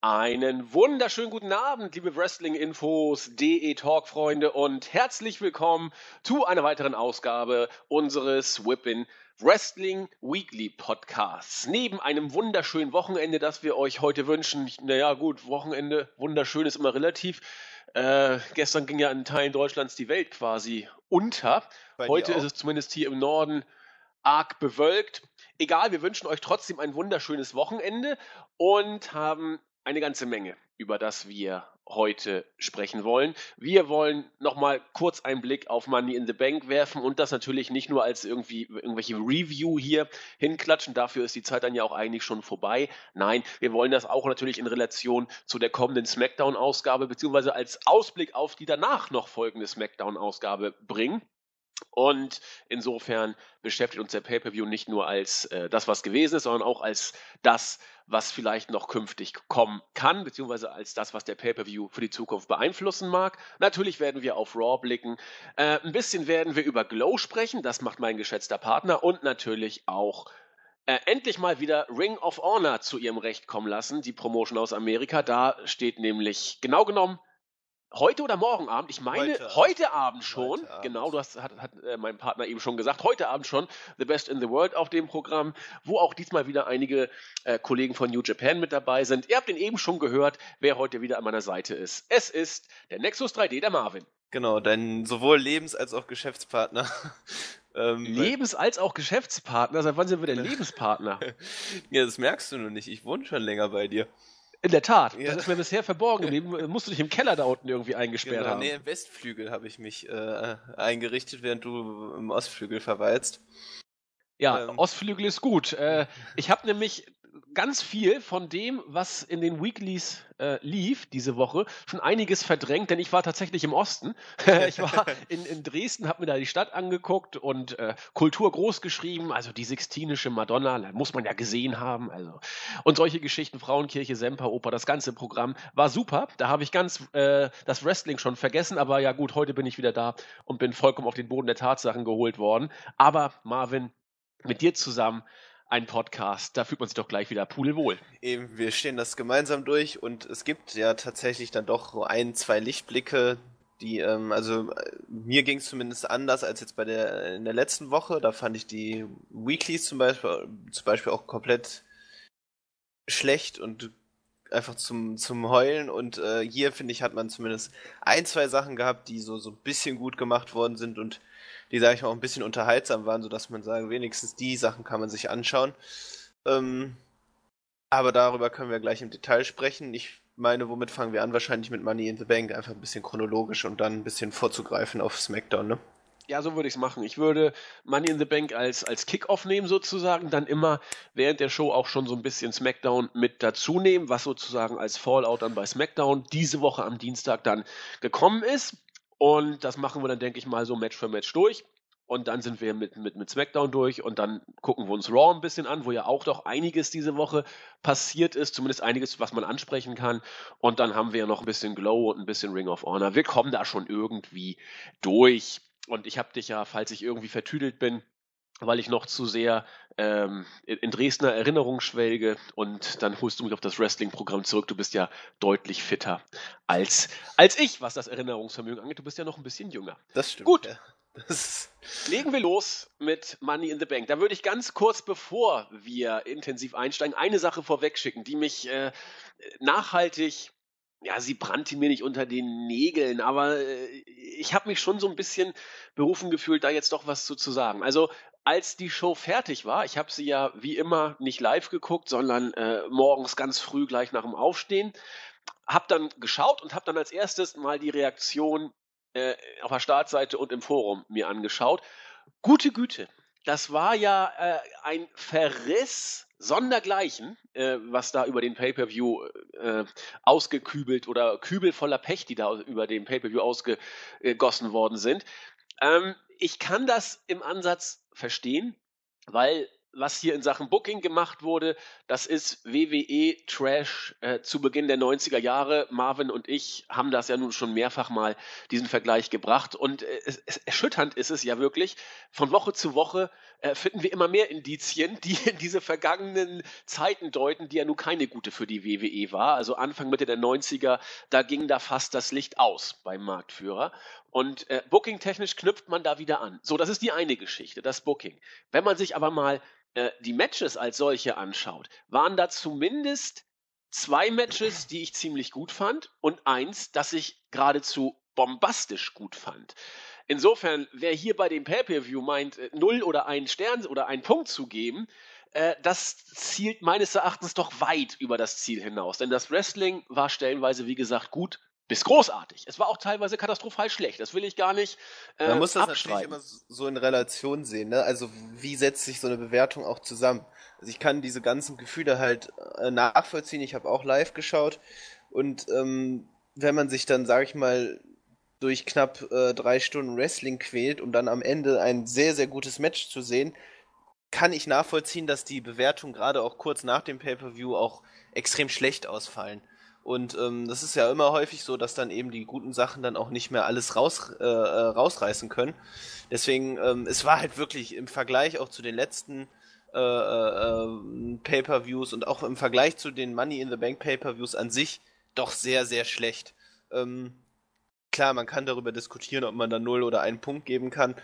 Einen wunderschönen guten Abend, liebe Wrestling-Infos, DE Talk-Freunde und herzlich willkommen zu einer weiteren Ausgabe unseres Whippin Wrestling Weekly Podcasts. Neben einem wunderschönen Wochenende, das wir euch heute wünschen, naja gut, Wochenende, wunderschön ist immer relativ. Äh, gestern ging ja in Teilen Deutschlands die Welt quasi unter. Bei Heute ist es zumindest hier im Norden arg bewölkt. Egal, wir wünschen euch trotzdem ein wunderschönes Wochenende und haben eine ganze Menge, über das wir heute sprechen wollen. Wir wollen nochmal kurz einen Blick auf Money in the Bank werfen und das natürlich nicht nur als irgendwie irgendwelche Review hier hinklatschen. Dafür ist die Zeit dann ja auch eigentlich schon vorbei. Nein, wir wollen das auch natürlich in Relation zu der kommenden SmackDown-Ausgabe beziehungsweise als Ausblick auf die danach noch folgende SmackDown-Ausgabe bringen. Und insofern beschäftigt uns der Pay-Per-View nicht nur als äh, das, was gewesen ist, sondern auch als das, was vielleicht noch künftig kommen kann, beziehungsweise als das, was der Pay-Per-View für die Zukunft beeinflussen mag. Natürlich werden wir auf Raw blicken. Äh, ein bisschen werden wir über Glow sprechen, das macht mein geschätzter Partner. Und natürlich auch äh, endlich mal wieder Ring of Honor zu ihrem Recht kommen lassen, die Promotion aus Amerika. Da steht nämlich genau genommen heute oder morgen Abend, ich meine heute, Heute Abend, schon, Heute Abend. genau, du hast, hat, hat äh, mein Partner eben schon gesagt, heute Abend schon The Best in the World auf dem Programm, wo auch diesmal wieder einige äh, Kollegen von New Japan mit dabei sind. Ihr habt ihn eben schon gehört, wer heute wieder an meiner Seite ist. Es ist der Nexus 3D, der Marvin. Genau, dein sowohl Lebens- als auch Geschäftspartner. ähm, Lebens- als auch Geschäftspartner, seit wann sind wir denn Lebenspartner? ja, das merkst du noch nicht. Ich wohne schon länger bei dir. In der Tat, Ja. das ist mir bisher verborgen geblieben. Musst du dich im Keller da unten irgendwie eingesperrt Genau, haben. nee, im Westflügel habe ich mich äh, eingerichtet, während du im Ostflügel verweilst. Ja, Ähm. Ostflügel ist gut. Äh, ich habe nämlich ganz viel von dem, was in den Weeklies äh, lief diese Woche, schon einiges verdrängt, denn ich war tatsächlich im Osten. ich war in, in Dresden, habe mir da die Stadt angeguckt und äh, Kultur groß geschrieben, also die Sixtinische Madonna, muss man ja gesehen haben. Also. Und solche Geschichten, Frauenkirche, Semperoper, das ganze Programm war super. Da habe ich ganz äh, das Wrestling schon vergessen, aber ja gut, heute bin ich wieder da und bin vollkommen auf den Boden der Tatsachen geholt worden. Aber Marvin, mit dir zusammen ein Podcast, da fühlt man sich doch gleich wieder pudelwohl. Eben, wir stehen das gemeinsam durch und es gibt ja tatsächlich dann doch so ein, zwei Lichtblicke, die, ähm, also mir ging es zumindest anders als jetzt bei der in der letzten Woche. Da fand ich die Weeklies zum Beispiel, zum Beispiel auch komplett schlecht und einfach zum, zum Heulen. Und äh, hier, finde ich, hat man zumindest ein, zwei Sachen gehabt, die so, so ein bisschen gut gemacht worden sind und die, sage ich mal, auch ein bisschen unterhaltsam waren, sodass man sagen, wenigstens die Sachen kann man sich anschauen. Ähm, aber darüber können wir gleich im Detail sprechen. Ich meine, womit fangen wir an? Wahrscheinlich mit Money in the Bank, einfach ein bisschen chronologisch und dann ein bisschen vorzugreifen auf SmackDown, ne? Ja, so würde ich es machen. Ich würde Money in the Bank als, als Kick-Off nehmen sozusagen, dann immer während der Show auch schon so ein bisschen SmackDown mit dazu nehmen, was sozusagen als Fallout dann bei SmackDown diese Woche am Dienstag dann gekommen ist. Und das machen wir dann, denke ich mal, so Match für Match durch. Und dann sind wir mit, mit, mit SmackDown durch und dann gucken wir uns Raw ein bisschen an, wo ja auch doch einiges diese Woche passiert ist, zumindest einiges, was man ansprechen kann. Und dann haben wir ja noch ein bisschen Glow und ein bisschen Ring of Honor. Wir kommen da schon irgendwie durch. Und ich habe dich ja, falls ich irgendwie vertüdelt bin, weil ich noch zu sehr ähm, in Dresdner Erinnerung schwelge und dann holst du mich auf das Wrestling-Programm zurück. Du bist ja deutlich fitter als, als ich, was das Erinnerungsvermögen angeht. Du bist ja noch ein bisschen jünger. Das stimmt. Gut. Ja. Das Legen wir los mit Money in the Bank. Da würde ich ganz kurz, bevor wir intensiv einsteigen, eine Sache vorwegschicken, die mich äh, nachhaltig, ja, sie brannte mir nicht unter den Nägeln, aber äh, ich habe mich schon so ein bisschen berufen gefühlt, da jetzt doch was zu, zu sagen. Also als die Show fertig war, ich habe sie ja wie immer nicht live geguckt, sondern äh, morgens ganz früh gleich nach dem Aufstehen, habe dann geschaut und habe dann als erstes mal die Reaktion äh, auf der Startseite und im Forum mir angeschaut. Gute Güte, das war ja äh, ein Verriss sondergleichen, äh, was da über den Pay-per-View äh, ausgekübelt oder Kübel voller Pech, die da über den Pay-per-View ausgegossen worden sind. Ähm, ich kann das im Ansatz verstehen, weil was hier in Sachen Booking gemacht wurde, das ist WWE Trash äh, zu Beginn der 90er Jahre. Marvin und ich haben das ja nun schon mehrfach mal diesen Vergleich gebracht und äh, es, es, erschütternd ist es ja wirklich. Von Woche zu Woche äh, finden wir immer mehr Indizien, die in diese vergangenen Zeiten deuten, die ja nun keine gute für die WWE war. Also Anfang Mitte der 90er, da ging da fast das Licht aus beim Marktführer. Und äh, Booking-technisch knüpft man da wieder an. So, das ist die eine Geschichte, das Booking. Wenn man sich aber mal äh, die Matches als solche anschaut, waren da zumindest zwei Matches, die ich ziemlich gut fand und eins, das ich geradezu bombastisch gut fand. Insofern, wer hier bei dem Pay-Per-View meint, äh, null oder einen Stern oder einen Punkt zu geben, äh, das zielt meines Erachtens doch weit über das Ziel hinaus. Denn das Wrestling war stellenweise, wie gesagt, gut bis großartig. Es war auch teilweise katastrophal schlecht. Das will ich gar nicht. Äh, Man muss das natürlich immer so in Relation sehen. Ne? Also wie setzt sich so eine Bewertung auch zusammen? Also ich kann diese ganzen Gefühle halt äh, nachvollziehen. Ich habe auch live geschaut und ähm, wenn man sich dann, sage ich mal, durch knapp äh, drei Stunden Wrestling quält, um dann am Ende ein sehr, sehr gutes Match zu sehen, kann ich nachvollziehen, dass die Bewertungen gerade auch kurz nach dem Pay-per-View auch extrem schlecht ausfallen. Und ähm, das ist ja immer häufig so, dass dann eben die guten Sachen dann auch nicht mehr alles raus, äh, äh, rausreißen können. Deswegen, ähm, es war halt wirklich im Vergleich auch zu den letzten äh, äh, Pay-per-Views und auch im Vergleich zu den Money in the Bank Pay-per-Views an sich doch sehr, sehr schlecht. Ähm, klar, man kann darüber diskutieren, ob man da null oder einen Punkt geben kann.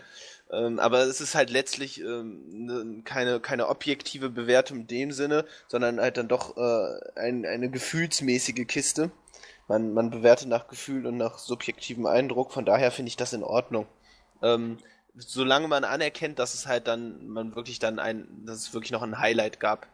Ähm, aber es ist halt letztlich ähm, ne, keine, keine objektive Bewertung in dem Sinne, sondern halt dann doch äh, ein, eine gefühlsmäßige Kiste. Man, man bewertet nach Gefühl und nach subjektivem Eindruck, von daher finde ich das in Ordnung. Ähm, solange man anerkennt, dass es halt dann, man wirklich dann ein, dass es wirklich noch ein Highlight gab.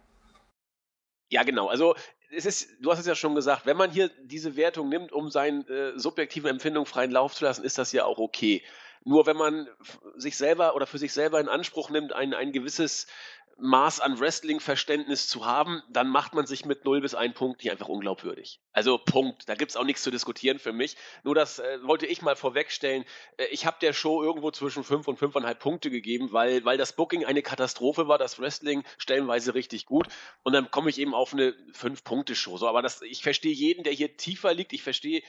Ja, genau. Also es ist, du hast es ja schon gesagt, wenn man hier diese Wertung nimmt, um seinen äh, subjektiven Empfindungen freien Lauf zu lassen, ist das ja auch okay. Nur wenn man sich selber oder für sich selber in Anspruch nimmt, ein, ein gewisses Maß an Wrestling-Verständnis zu haben, dann macht man sich mit 0 bis 1 Punkt nicht einfach unglaubwürdig. Also Punkt. Da gibt es auch nichts zu diskutieren für mich. Nur das äh, wollte ich mal vorwegstellen. Äh, ich habe der Show irgendwo zwischen 5 und 5,5 Punkte gegeben, weil, weil das Booking eine Katastrophe war, das Wrestling stellenweise richtig gut. Und dann komme ich eben auf eine 5-Punkte-Show. So, aber das, ich verstehe jeden, der hier tiefer liegt. Ich verstehe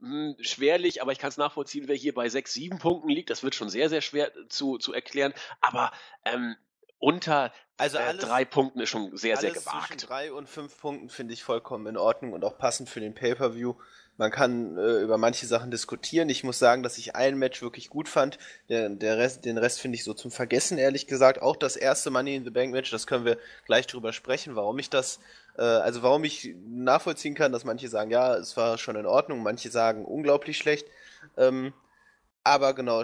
hm, schwerlich, aber ich kann es nachvollziehen, wer hier bei sechs, sieben Punkten liegt. Das wird schon sehr, sehr schwer zu, zu erklären. Aber ähm, unter also äh, drei Punkten ist schon sehr, sehr gewagt. Zwischen drei und fünf Punkten finde ich vollkommen in Ordnung und auch passend für den Pay-Per-View. Man kann äh, über manche Sachen diskutieren. Ich muss sagen, dass ich ein Match wirklich gut fand. Der, der Rest, den Rest finde ich so zum Vergessen, ehrlich gesagt. Auch das erste Money in the Bank Match, das können wir gleich drüber sprechen, warum ich das, äh, also warum ich nachvollziehen kann, dass manche sagen, ja, es war schon in Ordnung, manche sagen unglaublich schlecht. Ähm, aber genau,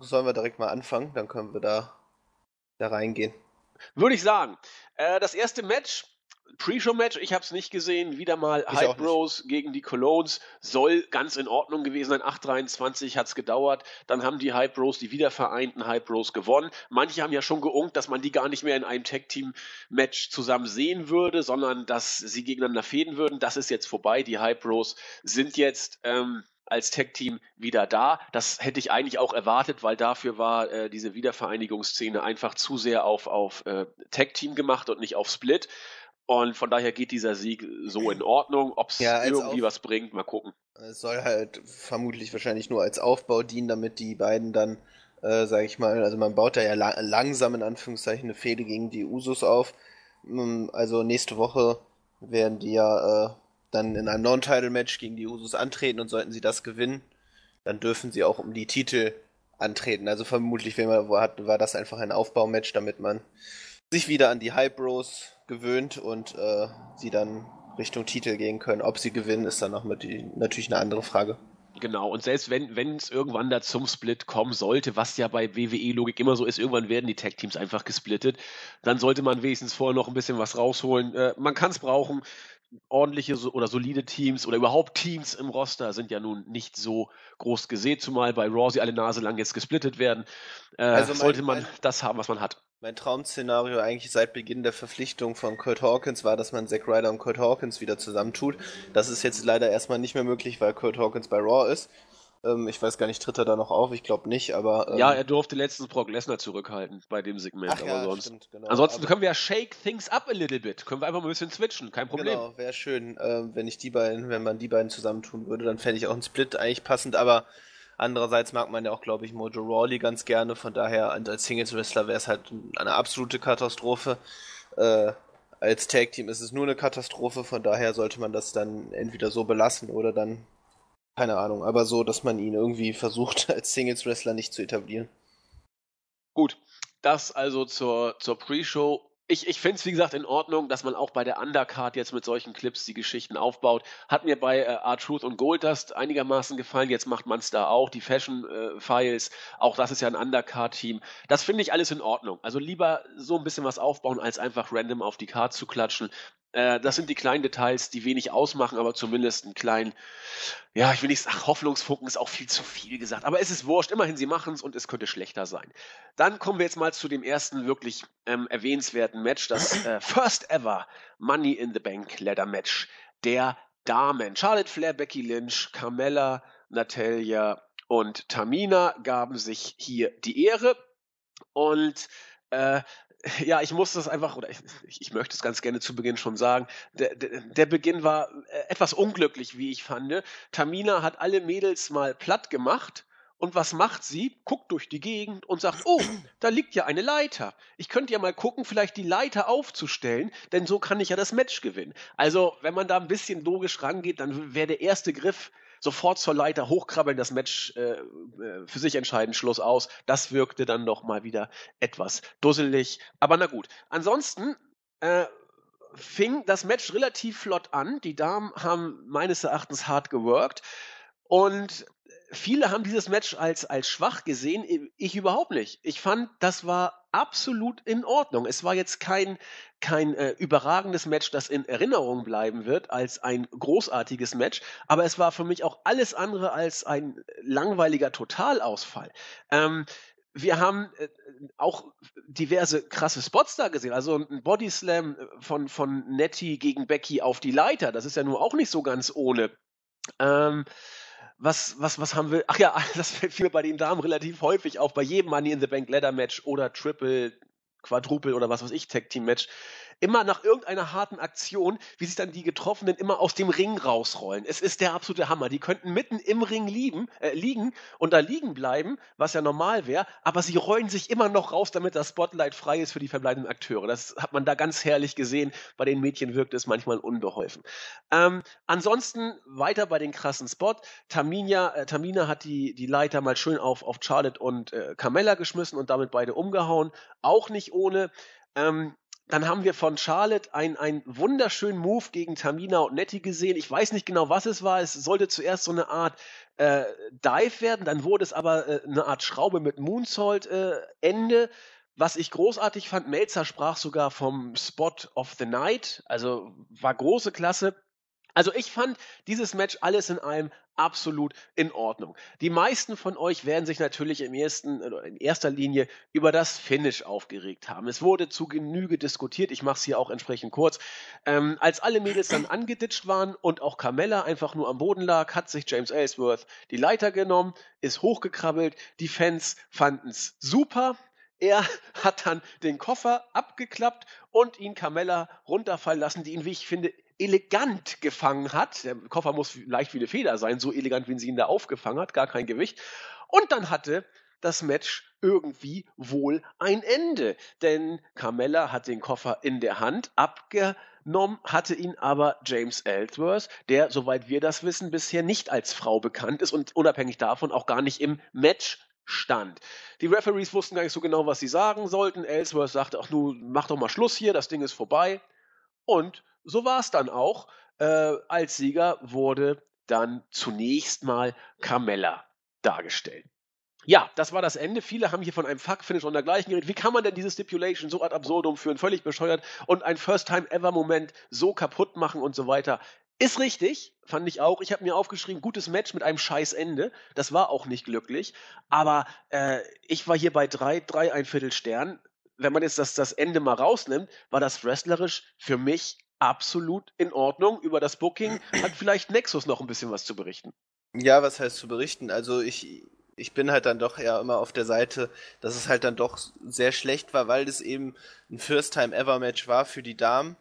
sollen wir direkt mal anfangen, dann können wir da, da reingehen. Würde ich sagen. Äh, das erste Match Pre-Show-Match, ich habe es nicht gesehen, wieder mal ich Hype Bros gegen die Colognes, soll ganz in Ordnung gewesen sein, 8:23 hat es gedauert, dann haben die Hype Bros, die wiedervereinten Hype Bros gewonnen. Manche haben ja schon geunkt, dass man die gar nicht mehr in einem Tag-Team-Match zusammen sehen würde, sondern dass sie gegeneinander fäden würden. Das ist jetzt vorbei, die Hype Bros sind jetzt... Ähm, als Tech-Team wieder da. Das hätte ich eigentlich auch erwartet, weil dafür war äh, diese Wiedervereinigungsszene einfach zu sehr auf, auf äh, Tech-Team gemacht und nicht auf Split. Und von daher geht dieser Sieg so in Ordnung. Ob es ja, irgendwie was bringt, mal gucken. Es soll halt vermutlich wahrscheinlich nur als Aufbau dienen, damit die beiden dann, äh, sag ich mal, also man baut da ja la langsam in Anführungszeichen eine Fehde gegen die Usos auf. Mm, also nächste Woche werden die ja äh, dann in einem Non-Title-Match gegen die Usos antreten und sollten sie das gewinnen, dann dürfen sie auch um die Titel antreten. Also vermutlich war, war das einfach ein Aufbaumatch, damit man sich wieder an die Hype Bros gewöhnt und äh, sie dann Richtung Titel gehen können. Ob sie gewinnen, ist dann noch die, natürlich eine andere Frage. Genau, und selbst wenn wenn es irgendwann da zum Split kommen sollte, was ja bei WWE-Logik immer so ist, irgendwann werden die Tag-Teams einfach gesplittet, dann sollte man wenigstens vorher noch ein bisschen was rausholen. Äh, man kann es brauchen. Ordentliche oder solide Teams oder überhaupt Teams im Roster sind ja nun nicht so groß gesehen, zumal bei Raw sie alle Nase lang jetzt gesplittet werden. Äh, also mein, sollte man mein, das haben, was man hat. Mein Traum-Szenario eigentlich seit Beginn der Verpflichtung von Kurt Hawkins war, dass man Zack Ryder und Kurt Hawkins wieder zusammentut. Das ist jetzt leider erstmal nicht mehr möglich, weil Kurt Hawkins bei Raw ist. Ähm, ich weiß gar nicht, tritt er da noch auf? Ich glaube nicht, aber. Ähm, ja, er durfte letztens Brock Lesnar zurückhalten bei dem Segment, Ach, aber ja, sonst. Stimmt, genau. Ansonsten aber können wir ja shake things up a little bit. Können wir einfach mal ein bisschen switchen, kein Problem. Genau, wäre schön, ähm, wenn ich die beiden, wenn man die beiden zusammentun würde, dann fände ich auch einen Split eigentlich passend, aber andererseits mag man ja auch, glaube ich, Mojo Rawley ganz gerne, von daher als Singles Wrestler wäre es halt eine absolute Katastrophe. Äh, als Tag Team ist es nur eine Katastrophe, von daher sollte man das dann entweder so belassen oder dann keine Ahnung, aber so, dass man ihn irgendwie versucht, als Singles-Wrestler nicht zu etablieren. Gut, das also zur, zur Pre-Show ich, ich finde es, wie gesagt, in Ordnung, dass man auch bei der Undercard jetzt mit solchen Clips die Geschichten aufbaut. Hat mir bei äh, R-Truth und Goldust einigermaßen gefallen. Jetzt macht man es da auch. Die Fashion äh, auch das ist ja ein Undercard-Team. Das finde ich alles in Ordnung. Also lieber so ein bisschen was aufbauen, als einfach random auf die Card zu klatschen. Äh, das sind die kleinen Details, die wenig ausmachen, aber zumindest einen kleinen, ja, ich will nicht sagen, Hoffnungsfunken ist auch viel zu viel gesagt, aber es ist wurscht. Immerhin, sie machen es und es könnte schlechter sein. Dann kommen wir jetzt mal zu dem ersten wirklich ähm, erwähnenswerten Match, das äh, First Ever Money in the Bank Ladder Match der Damen. Charlotte Flair, Becky Lynch, Carmella, Natalia und Tamina gaben sich hier die Ehre. Und äh, ja, ich muss das einfach, oder ich, ich, möchte es ganz gerne zu Beginn schon sagen, der, der, der, Beginn war äh, etwas unglücklich, wie ich fand. Tamina hat alle Mädels mal platt gemacht. Und was macht sie? Guckt durch die Gegend und sagt, oh, da liegt ja eine Leiter. Ich könnte ja mal gucken, vielleicht die Leiter aufzustellen, denn so kann ich ja das Match gewinnen. Also, wenn man da ein bisschen logisch rangeht, dann wäre der erste Griff sofort zur Leiter hochkrabbeln, das Match äh, äh, für sich entscheiden, Schluss aus. Das wirkte dann noch mal wieder etwas dusselig. Aber na gut. Ansonsten äh, fing das Match relativ flott an. Die Damen haben meines Erachtens hart geworkt. Und viele haben dieses Match als, als schwach gesehen. Ich überhaupt nicht. Ich fand, das war absolut in Ordnung. Es war jetzt kein, kein äh, überragendes Match, das in Erinnerung bleiben wird, als ein großartiges Match. Aber es war für mich auch alles andere als ein langweiliger Totalausfall. Ähm, wir haben äh, auch diverse krasse Spots da gesehen. Also ein Bodyslam von, von Nettie gegen Becky auf die Leiter. Das ist ja nur auch nicht so ganz ohne. Ähm, was, was, was haben wir? Ach ja, das fällt mir bei den Damen relativ häufig auf, bei jedem Money in the Bank Ladder Match oder Triple, Quadruple oder was weiß ich, Tag Team Match immer nach irgendeiner harten Aktion, wie sich dann die Getroffenen immer aus dem Ring rausrollen. Es ist der absolute Hammer. Die könnten mitten im Ring liegen, äh, liegen und da liegen bleiben, was ja normal wäre, aber sie rollen sich immer noch raus, damit das Spotlight frei ist für die verbleibenden Akteure. Das hat man da ganz herrlich gesehen. Bei den Mädchen wirkt es manchmal unbeholfen. Ähm, ansonsten weiter bei den krassen Spot. Tamina, äh, Tamina hat die, die Leiter mal schön auf, auf Charlotte und äh, Carmella geschmissen und damit beide umgehauen. Auch nicht ohne. Ähm, dann haben wir von Charlotte einen wunderschönen Move gegen Tamina und Nettie gesehen. Ich weiß nicht genau, was es war. Es sollte zuerst so eine Art äh, Dive werden, dann wurde es aber äh, eine Art Schraube mit Moonsault äh, Ende. Was ich großartig fand, Melzer sprach sogar vom Spot of the Night, also war große Klasse. Also ich fand dieses Match alles in allem absolut in Ordnung. Die meisten von euch werden sich natürlich im ersten, in erster Linie über das Finish aufgeregt haben. Es wurde zu Genüge diskutiert. Ich mache es hier auch entsprechend kurz. Ähm, als alle Mädels dann angeditscht waren und auch Carmella einfach nur am Boden lag, hat sich James Ellsworth die Leiter genommen, ist hochgekrabbelt. Die Fans fanden es super. Er hat dann den Koffer abgeklappt und ihn Carmella runterfallen lassen, die ihn, wie ich finde, elegant gefangen hat. Der Koffer muss leicht wie eine Feder sein, so elegant, wie sie ihn da aufgefangen hat, gar kein Gewicht. Und dann hatte das Match irgendwie wohl ein Ende. Denn Carmella hat den Koffer in der Hand abgenommen, hatte ihn aber James Ellsworth, der, soweit wir das wissen, bisher nicht als Frau bekannt ist und unabhängig davon auch gar nicht im Match stand. Die Referees wussten gar nicht so genau, was sie sagen sollten. Ellsworth sagte, ach du, mach doch mal Schluss hier, das Ding ist vorbei. Und so war es dann auch. Äh, als Sieger wurde dann zunächst mal Carmella dargestellt. Ja, das war das Ende. Viele haben hier von einem Fuck-Finish und dergleichen geredet. Wie kann man denn diese Stipulation so ad absurdum führen, völlig bescheuert und ein First-Time-Ever-Moment so kaputt machen und so weiter? Ist richtig, fand ich auch. Ich habe mir aufgeschrieben, gutes Match mit einem scheiß Ende. Das war auch nicht glücklich. Aber äh, ich war hier bei drei, drei ein Viertel Stern. Wenn man jetzt das, das Ende mal rausnimmt, war das wrestlerisch für mich absolut in Ordnung. Über das Booking hat vielleicht Nexus noch ein bisschen was zu berichten. Ja, was heißt zu berichten? Also ich, ich bin halt dann doch ja immer auf der Seite, dass es halt dann doch sehr schlecht war, weil es eben ein First-Time-Ever-Match war für die Damen.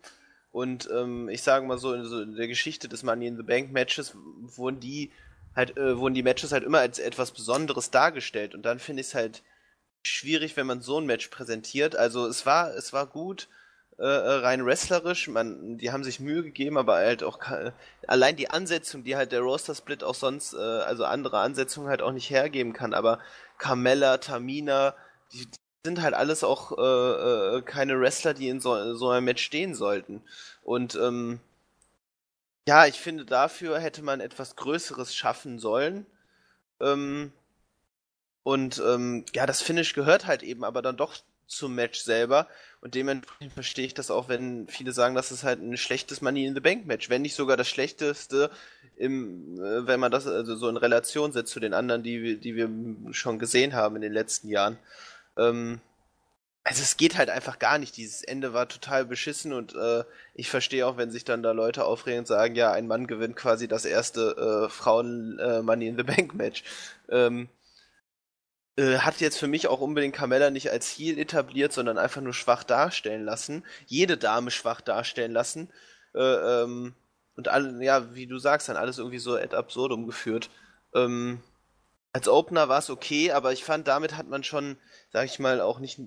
Und ähm, ich sage mal so in, so der Geschichte des Money in the Bank Matches wurden die halt, äh, wurden die Matches halt immer als etwas Besonderes dargestellt. Und dann finde ich es halt schwierig, wenn man so ein Match präsentiert. Also es war, es war gut, äh, äh, rein wrestlerisch. Man, die haben sich Mühe gegeben, aber halt auch allein die Ansetzung, die halt der Roster Split auch sonst, äh, also andere Ansetzungen halt auch nicht hergeben kann. Aber Carmella, Tamina, die, die sind halt alles auch äh, äh, keine Wrestler, die in so, so einem Match stehen sollten. Und ähm, ja, ich finde, dafür hätte man etwas Größeres schaffen sollen. Ähm, und ähm, ja, das Finish gehört halt eben aber dann doch zum Match selber. Und dementsprechend verstehe ich das auch, wenn viele sagen, das ist halt ein schlechtes Money in the Bank Match. Wenn nicht sogar das schlechteste, im, äh, wenn man das also so in Relation setzt zu den anderen, die, die wir schon gesehen haben in den letzten Jahren. Ähm, also es geht halt einfach gar nicht. Dieses Ende war total beschissen und äh, ich verstehe auch, wenn sich dann da Leute aufregen und sagen, ja, ein Mann gewinnt quasi das erste äh, Frauen äh, Money in the Bank Match. Ähm, äh, hat jetzt für mich auch unbedingt Carmella nicht als Heal etabliert, sondern einfach nur schwach darstellen lassen. Jede Dame schwach darstellen lassen. Äh, ähm, und alle, ja, wie du sagst, dann alles irgendwie so ad absurdum geführt. Ähm, als Opener war es okay, aber ich fand, damit hat man schon, sag ich mal, auch nicht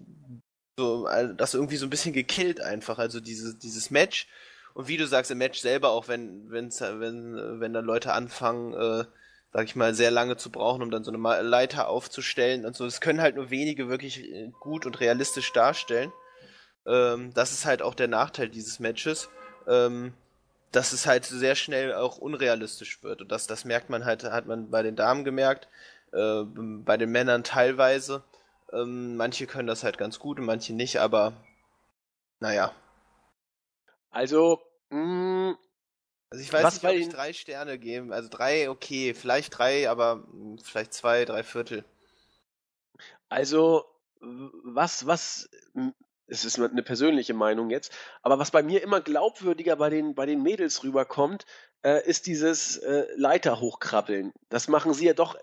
so, das irgendwie so ein bisschen gekillt einfach. Also diese, dieses Match. Und wie du sagst, im Match selber, auch wenn, wenn's, wenn, wenn dann Leute anfangen, äh, sag ich mal, sehr lange zu brauchen, um dann so eine Leiter aufzustellen und so. Das können halt nur wenige wirklich äh, gut und realistisch darstellen. Ähm, das ist halt auch der Nachteil dieses Matches, ähm, dass es halt sehr schnell auch unrealistisch wird. Und das, das merkt man halt, hat man bei den Damen gemerkt, äh, bei den Männern teilweise. Ähm, manche können das halt ganz gut und manche nicht, aber naja. Also, mh, mm, also ich weiß Was nicht, ob ich drei Sterne geben. Also drei, okay, vielleicht drei, aber vielleicht zwei, drei Viertel. Also, was, was, es ist eine persönliche Meinung jetzt, aber was bei mir immer glaubwürdiger bei den, bei den Mädels rüberkommt, äh, ist dieses äh, Leiter hochkrabbeln. Das machen sie ja doch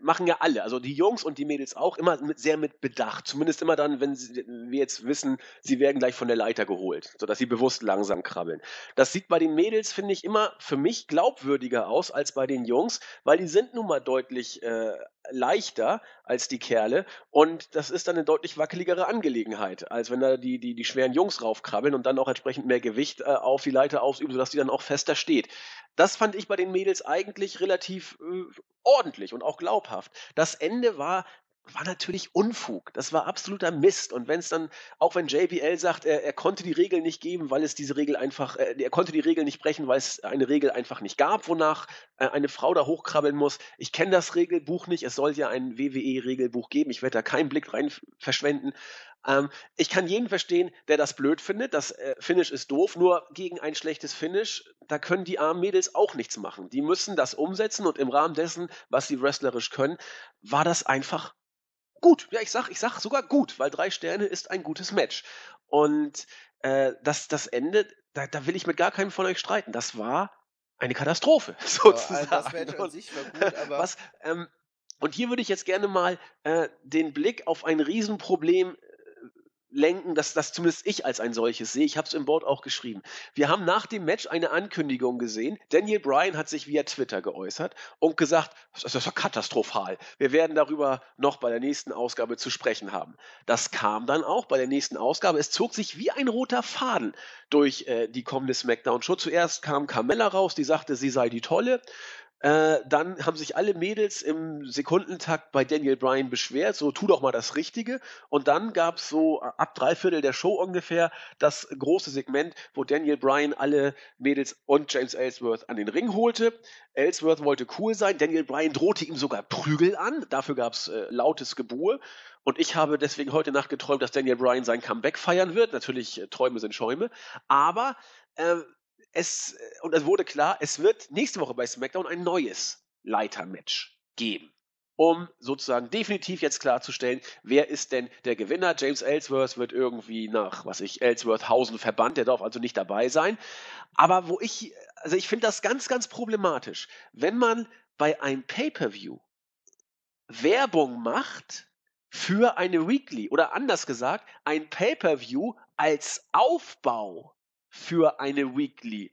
machen ja alle, also die Jungs und die Mädels auch, immer mit, sehr mit Bedacht. Zumindest immer dann, wenn sie, wir jetzt wissen, sie werden gleich von der Leiter geholt, sodass sie bewusst langsam krabbeln. Das sieht bei den Mädels, finde ich, immer für mich glaubwürdiger aus als bei den Jungs, weil die sind nun mal deutlich äh, leichter als die Kerle und das ist dann eine deutlich wackeligere Angelegenheit, als wenn da die, die, die schweren Jungs raufkrabbeln und dann auch entsprechend mehr Gewicht äh, auf die Leiter ausüben, sodass die dann auch fester steht. Das fand ich bei den Mädels eigentlich relativ äh, ordentlich und auch glaubhaft. Das Ende war war natürlich Unfug. Das war absoluter Mist. Und wenn es dann, auch wenn JBL sagt, er, er, konnte die Regel nicht geben, weil es diese Regel einfach, äh, er konnte die Regel nicht brechen, weil es eine Regel einfach nicht gab, wonach äh, eine Frau da hochkrabbeln muss. Ich kenne das Regelbuch nicht. Es soll ja ein WWE-Regelbuch geben. Ich werde da keinen Blick rein verschwenden. Ähm, ich kann jeden verstehen, der das blöd findet. Das äh, Finish ist doof. Nur gegen ein schlechtes Finish, da können die armen Mädels auch nichts machen. Die müssen das umsetzen und im Rahmen dessen, was sie wrestlerisch können, war das einfach gut. Ja, ich sag, ich sag sogar gut, weil drei Sterne ist ein gutes Match. Und äh, das, das Ende, da, da will ich mit gar keinem von euch streiten. Das war eine Katastrophe, sozusagen. Ja, das Match an sich war gut, aber. Was, ähm, und hier würde ich jetzt gerne mal äh, den Blick auf ein Riesenproblem lenken, dass das zumindest ich als ein solches sehe. Ich habe es im Board auch geschrieben. Wir haben nach dem Match eine Ankündigung gesehen. Daniel Bryan hat sich via Twitter geäußert und gesagt, das ist doch katastrophal. Wir werden darüber noch bei der nächsten Ausgabe zu sprechen haben. Das kam dann auch bei der nächsten Ausgabe. Es zog sich wie ein roter Faden durch äh, die kommende Smackdown-Show. Zuerst kam Carmella raus, die sagte, sie sei die Tolle. Äh, dann haben sich alle Mädels im Sekundentakt bei Daniel Bryan beschwert, so tu doch mal das Richtige. Und dann gab es so ab drei Viertel der Show ungefähr das große Segment, wo Daniel Bryan alle Mädels und James Ellsworth an den Ring holte. Ellsworth wollte cool sein, Daniel Bryan drohte ihm sogar Prügel an, dafür gab es äh, lautes Gebuhe. Und ich habe deswegen heute Nacht geträumt, dass Daniel Bryan sein Comeback feiern wird. Natürlich, äh, Träume sind Schäume. Aber äh, es, und es wurde klar, es wird nächste Woche bei SmackDown ein neues Leitermatch geben. um sozusagen definitiv jetzt klarzustellen, wer ist denn der Gewinner. James Ellsworth wird irgendwie nach, was ich, Ellsworthhausen verbannt, der darf also nicht dabei sein. Aber wo ich, also ich finde das ganz, ganz problematisch, wenn man bei einem Pay-per-View Werbung macht für eine Weekly oder anders gesagt, ein Pay-per-View als Aufbau für eine Weekly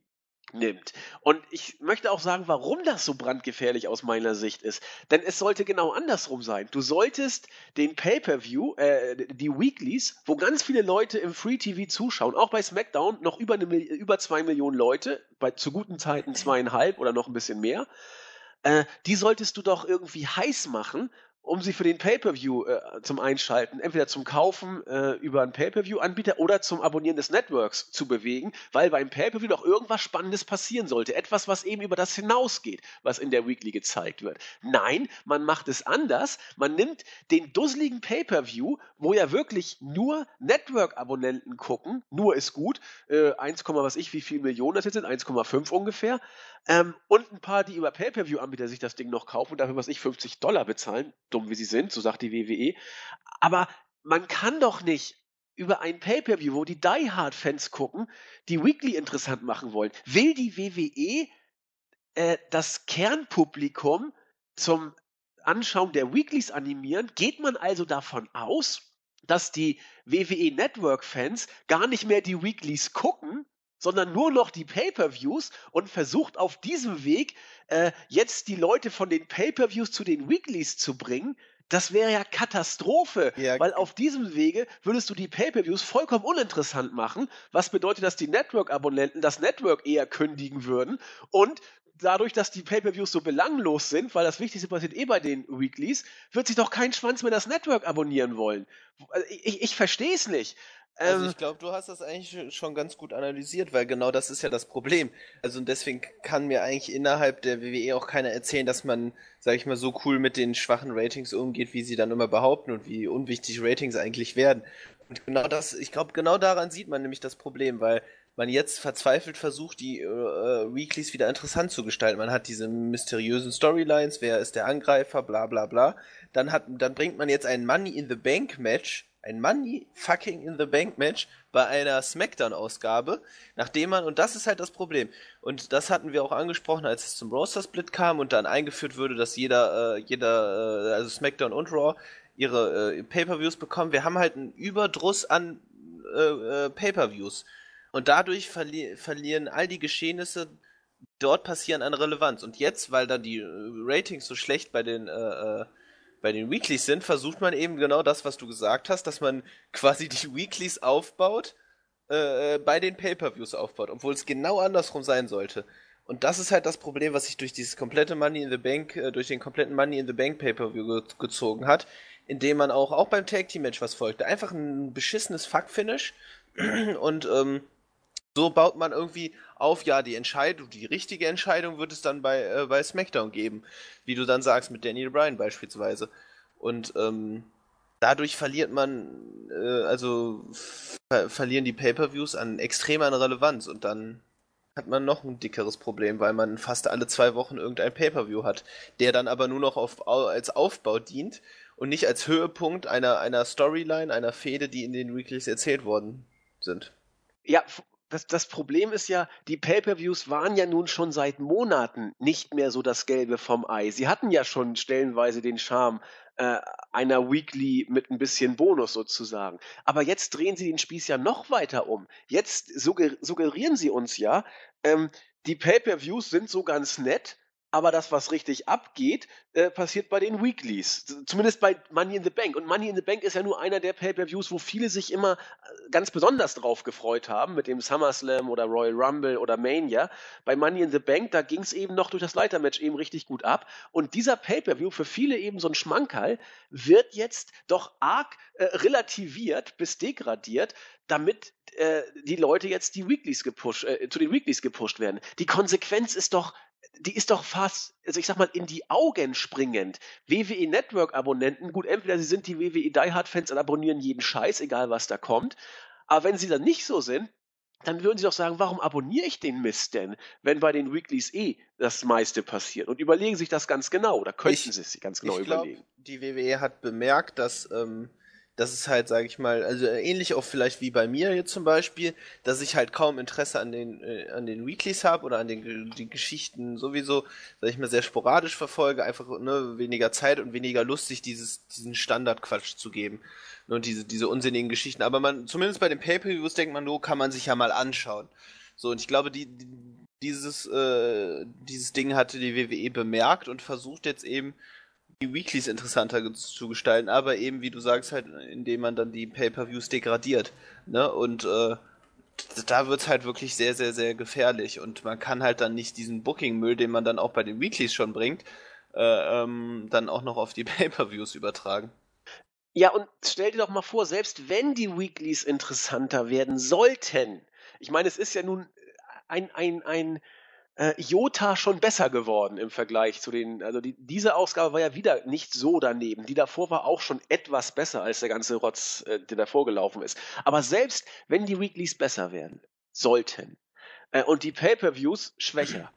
nimmt. Und ich möchte auch sagen, warum das so brandgefährlich aus meiner Sicht ist. Denn es sollte genau andersrum sein. Du solltest den Pay-per-View, äh, die Weeklies, wo ganz viele Leute im Free TV zuschauen, auch bei SmackDown noch über, eine, über zwei Millionen Leute, bei zu guten Zeiten zweieinhalb oder noch ein bisschen mehr, äh, die solltest du doch irgendwie heiß machen um sie für den Pay-per-View äh, zum Einschalten, entweder zum Kaufen äh, über einen Pay-per-View-Anbieter oder zum Abonnieren des Networks zu bewegen, weil beim Pay-per-View doch irgendwas Spannendes passieren sollte, etwas, was eben über das hinausgeht, was in der Weekly gezeigt wird. Nein, man macht es anders. Man nimmt den dusseligen Pay-per-View, wo ja wirklich nur Network-Abonnenten gucken, nur ist gut, äh, 1, was ich, wie viel Millionen das jetzt sind, 1,5 ungefähr, ähm, und ein paar, die über Pay-Per-View-Anbieter sich das Ding noch kaufen und dafür, was ich, 50 Dollar bezahlen, dumm wie sie sind, so sagt die WWE. Aber man kann doch nicht über ein Pay-Per-View, wo die Die Hard-Fans gucken, die Weekly interessant machen wollen. Will die WWE äh, das Kernpublikum zum Anschauen der Weeklies animieren? Geht man also davon aus, dass die WWE Network-Fans gar nicht mehr die Weeklies gucken, sondern nur noch die Pay-per-Views und versucht auf diesem Weg äh, jetzt die Leute von den Pay-per-Views zu den Weeklies zu bringen. Das wäre ja Katastrophe, ja. weil auf diesem Wege würdest du die Pay-per-Views vollkommen uninteressant machen, was bedeutet, dass die Network-Abonnenten das Network eher kündigen würden und dadurch, dass die Pay-per-Views so belanglos sind, weil das Wichtigste passiert eh bei den Weeklies, wird sich doch kein Schwanz mehr das Network abonnieren wollen. Ich, ich verstehe es nicht. Also ähm, ich glaube, du hast das eigentlich schon ganz gut analysiert, weil genau das ist ja das Problem. Also und deswegen kann mir eigentlich innerhalb der WWE auch keiner erzählen, dass man, sag ich mal, so cool mit den schwachen Ratings umgeht, wie sie dann immer behaupten und wie unwichtig Ratings eigentlich werden. Und genau das, ich glaube, genau daran sieht man nämlich das Problem, weil man jetzt verzweifelt versucht, die äh, Weeklies wieder interessant zu gestalten. Man hat diese mysteriösen Storylines, wer ist der Angreifer, bla bla bla. Dann hat, dann bringt man jetzt ein Money in the Bank Match ein Money fucking in the Bank Match bei einer Smackdown-Ausgabe, nachdem man, und das ist halt das Problem, und das hatten wir auch angesprochen, als es zum Roster-Split kam und dann eingeführt wurde, dass jeder, äh, jeder, äh, also Smackdown und Raw ihre äh, Pay-Per-Views bekommen. Wir haben halt einen Überdruss an äh, äh, Pay-Per-Views. Und dadurch verli verlieren all die Geschehnisse, dort passieren an Relevanz. Und jetzt, weil da die äh, Ratings so schlecht bei den äh, äh bei den Weeklies sind, versucht man eben genau das, was du gesagt hast, dass man quasi die Weeklies aufbaut, äh, äh, bei den Pay-Per-Views aufbaut, obwohl es genau andersrum sein sollte. Und das ist halt das Problem, was sich durch dieses komplette Money in the Bank, äh, durch den kompletten Money in the Bank Pay-Per-View ge gezogen hat, indem man auch, auch beim Tag Team Match was folgte. Einfach ein beschissenes Fuck-Finish und ähm, so baut man irgendwie auf, ja, die Entscheidung, die richtige Entscheidung wird es dann bei, äh, bei SmackDown geben, wie du dann sagst mit Daniel Bryan beispielsweise. Und ähm, dadurch verliert man, äh, also ver verlieren die Pay-per-Views an extrem an Relevanz und dann hat man noch ein dickeres Problem, weil man fast alle zwei Wochen irgendein Pay-per-View hat, der dann aber nur noch auf, als Aufbau dient und nicht als Höhepunkt einer, einer Storyline, einer Fehde, die in den Weeklies erzählt worden sind. Ja, das, das Problem ist ja, die Pay-per-Views waren ja nun schon seit Monaten nicht mehr so das Gelbe vom Ei. Sie hatten ja schon stellenweise den Charme äh, einer Weekly mit ein bisschen Bonus sozusagen. Aber jetzt drehen sie den Spieß ja noch weiter um. Jetzt sugger suggerieren sie uns ja, ähm, die Pay-per-Views sind so ganz nett, aber das, was richtig abgeht, äh, passiert bei den Weeklies. Zumindest bei Money in the Bank. Und Money in the Bank ist ja nur einer der Pay-Per-Views, wo viele sich immer äh, ganz besonders drauf gefreut haben, mit dem SummerSlam oder Royal Rumble oder Mania. Bei Money in the Bank, da ging es eben noch durch das Leitermatch eben richtig gut ab. Und dieser Pay-Per-View, für viele eben so ein Schmankerl, wird jetzt doch arg äh, relativiert bis degradiert, damit äh, die Leute jetzt die Weeklies gepusht, äh, zu den Weeklies gepusht werden. Die Konsequenz ist doch die ist doch fast, also ich sag mal, in die Augen springend. WWE Network Abonnenten, gut, entweder sie sind die WWE Die Hard Fans und abonnieren jeden Scheiß, egal was da kommt. Aber wenn sie dann nicht so sind, dann würden sie doch sagen, warum abonniere ich den Mist denn, wenn bei den Weeklies eh das meiste passiert? Und überlegen sich das ganz genau, oder könnten ich, sie es sich ganz genau ich glaub, überlegen. Die WWE hat bemerkt, dass ähm, das ist halt, sage ich mal, also ähnlich auch vielleicht wie bei mir jetzt zum Beispiel, dass ich halt kaum Interesse an den äh, an den Weeklies habe oder an den die Geschichten sowieso, sag ich mal, sehr sporadisch verfolge, einfach ne, weniger Zeit und weniger lustig dieses diesen Standardquatsch zu geben und diese diese unsinnigen Geschichten. Aber man zumindest bei den Pay-per-Views denkt man, nur kann man sich ja mal anschauen. So und ich glaube, die, die dieses äh, dieses Ding hatte die WWE bemerkt und versucht jetzt eben die Weeklies interessanter zu gestalten, aber eben, wie du sagst, halt, indem man dann die Pay-Per-Views degradiert. Ne? Und äh, da wird's halt wirklich sehr, sehr, sehr gefährlich. Und man kann halt dann nicht diesen Booking-Müll, den man dann auch bei den Weeklies schon bringt, äh, ähm, dann auch noch auf die Pay-Per-Views übertragen. Ja, und stell dir doch mal vor, selbst wenn die Weeklies interessanter werden sollten, ich meine, es ist ja nun ein, ein, ein äh, Jota schon besser geworden im Vergleich zu den, also die, diese Ausgabe war ja wieder nicht so daneben. Die davor war auch schon etwas besser als der ganze Rotz, äh, der davor gelaufen ist. Aber selbst wenn die Weeklies besser werden sollten äh, und die Pay-per-Views schwächer,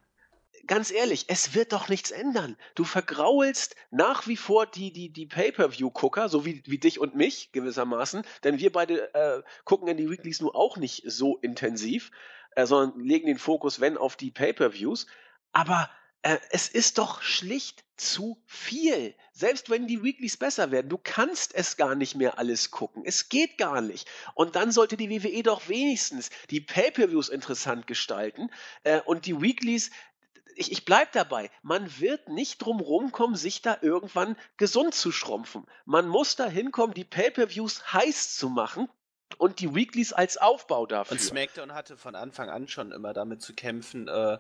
ganz ehrlich, es wird doch nichts ändern. Du vergraulst nach wie vor die, die, die Pay-Per-View-Gucker, so wie, wie dich und mich gewissermaßen, denn wir beide äh, gucken in die Weeklies nur auch nicht so intensiv äh, sondern legen den Fokus, wenn, auf die Pay-per-Views. Aber äh, es ist doch schlicht zu viel. Selbst wenn die Weeklies besser werden, du kannst es gar nicht mehr alles gucken. Es geht gar nicht. Und dann sollte die WWE doch wenigstens die Pay-per-Views interessant gestalten äh, und die Weeklies ich, ich bleib dabei. Man wird nicht drum rumkommen, sich da irgendwann gesund zu schrumpfen. Man muss da hinkommen, die Pay-per-Views heiß zu machen und die Weeklies als Aufbau dafür. Und SmackDown hatte von Anfang an schon immer damit zu kämpfen, äh,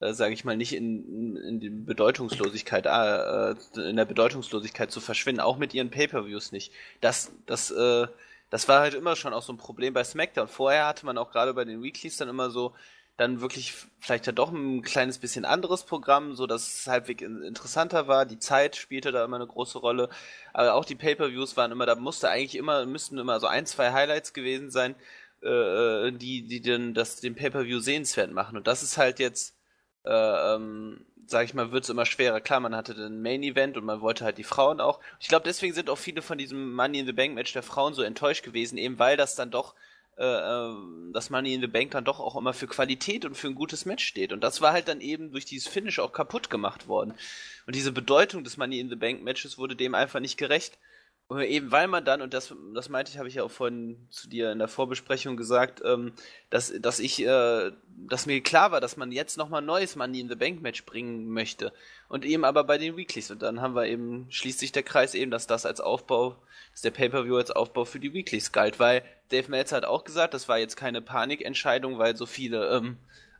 äh, sage ich mal, nicht in, in die Bedeutungslosigkeit, äh, äh, in der Bedeutungslosigkeit zu verschwinden, auch mit ihren Pay-per-Views nicht. Das, das, äh, das war halt immer schon auch so ein Problem bei SmackDown. Vorher hatte man auch gerade bei den Weeklies dann immer so dann wirklich vielleicht ja doch ein kleines bisschen anderes Programm, so dass es halbwegs interessanter war. Die Zeit spielte da immer eine große Rolle, aber auch die Pay-per-Views waren immer, da musste eigentlich immer, müssten immer so ein, zwei Highlights gewesen sein, äh, äh die, die dann das den Pay-per-View sehenswert machen. Und das ist halt jetzt, äh, ähm, sag ich mal, wird es immer schwerer. Klar, man hatte den Main-Event und man wollte halt die Frauen auch. Ich glaube, deswegen sind auch viele von diesem Money in the Bank Match der Frauen so enttäuscht gewesen, eben weil das dann doch dass Money in the Bank dann doch auch immer für Qualität und für ein gutes Match steht. Und das war halt dann eben durch dieses Finish auch kaputt gemacht worden. Und diese Bedeutung des Money in the Bank Matches wurde dem einfach nicht gerecht. Eben weil man dann, und das, das meinte ich, habe ich ja auch vorhin zu dir in der Vorbesprechung gesagt, ähm, dass, dass ich, äh, dass mir klar war, dass man jetzt nochmal ein neues Money in the Bank Match bringen möchte. Und eben aber bei den Weeklies. Und dann haben wir eben, schließt sich der Kreis eben, dass das als Aufbau, dass der Pay-Per-View als Aufbau für die Weeklies galt. Weil Dave Meltzer hat auch gesagt, das war jetzt keine Panikentscheidung, weil so viele, ähm,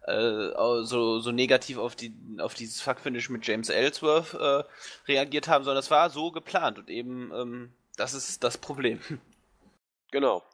äh, so, so negativ auf, die, auf dieses Fuck-Finish mit James Ellsworth äh, reagiert haben, sondern es war so geplant und eben ähm, das ist das Problem. Genau.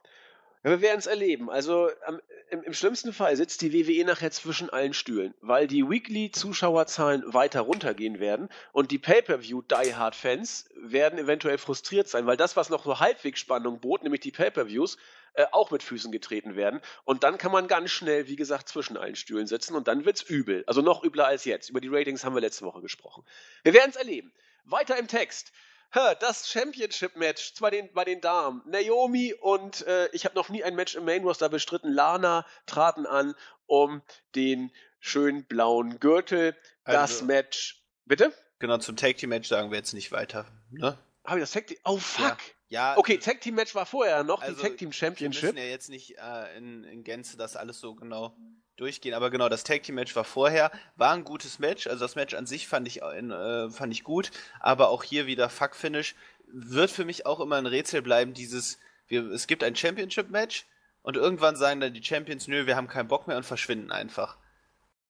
Ja, wir werden es erleben. Also am, im, im, schlimmsten Fall sitzt die WWE nachher zwischen allen Stühlen, weil die Weekly-Zuschauerzahlen weiter runtergehen werden und die Pay-Per-View-Die-Hard-Fans werden eventuell frustriert sein, weil das, was noch so halbwegs Spannung bot, nämlich die Pay-Per-Views, äh, auch mit Füßen getreten werden. Und dann kann man ganz schnell, wie gesagt, zwischen allen Stühlen sitzen und dann wird's übel. Also noch übler als jetzt. Über die Ratings haben wir letzte Woche gesprochen. Wir werden es erleben. Weiter im Text. Das Championship-Match bei den, bei den Damen. Naomi und äh, ich habe noch nie ein Match im Main Roster bestritten. Lana traten an um den schönen blauen Gürtel. Das also, Match. Bitte? Genau, zum Tag Team Match sagen wir jetzt nicht weiter. Ne? Habe ich das Tag Team? Oh fuck! Ja. Ja, okay, Tag Team Match war vorher noch, also, die Tag Team Championship. Wir müssen ja jetzt nicht äh, in, in Gänze das alles so genau durchgehen, aber genau, das Tag Team Match war vorher, war ein gutes Match, also das Match an sich fand ich, äh, fand ich gut, aber auch hier wieder Fuck Finish wird für mich auch immer ein Rätsel bleiben, dieses, wir, es gibt ein Championship Match und irgendwann sagen dann die Champions, nö, wir haben keinen Bock mehr und verschwinden einfach.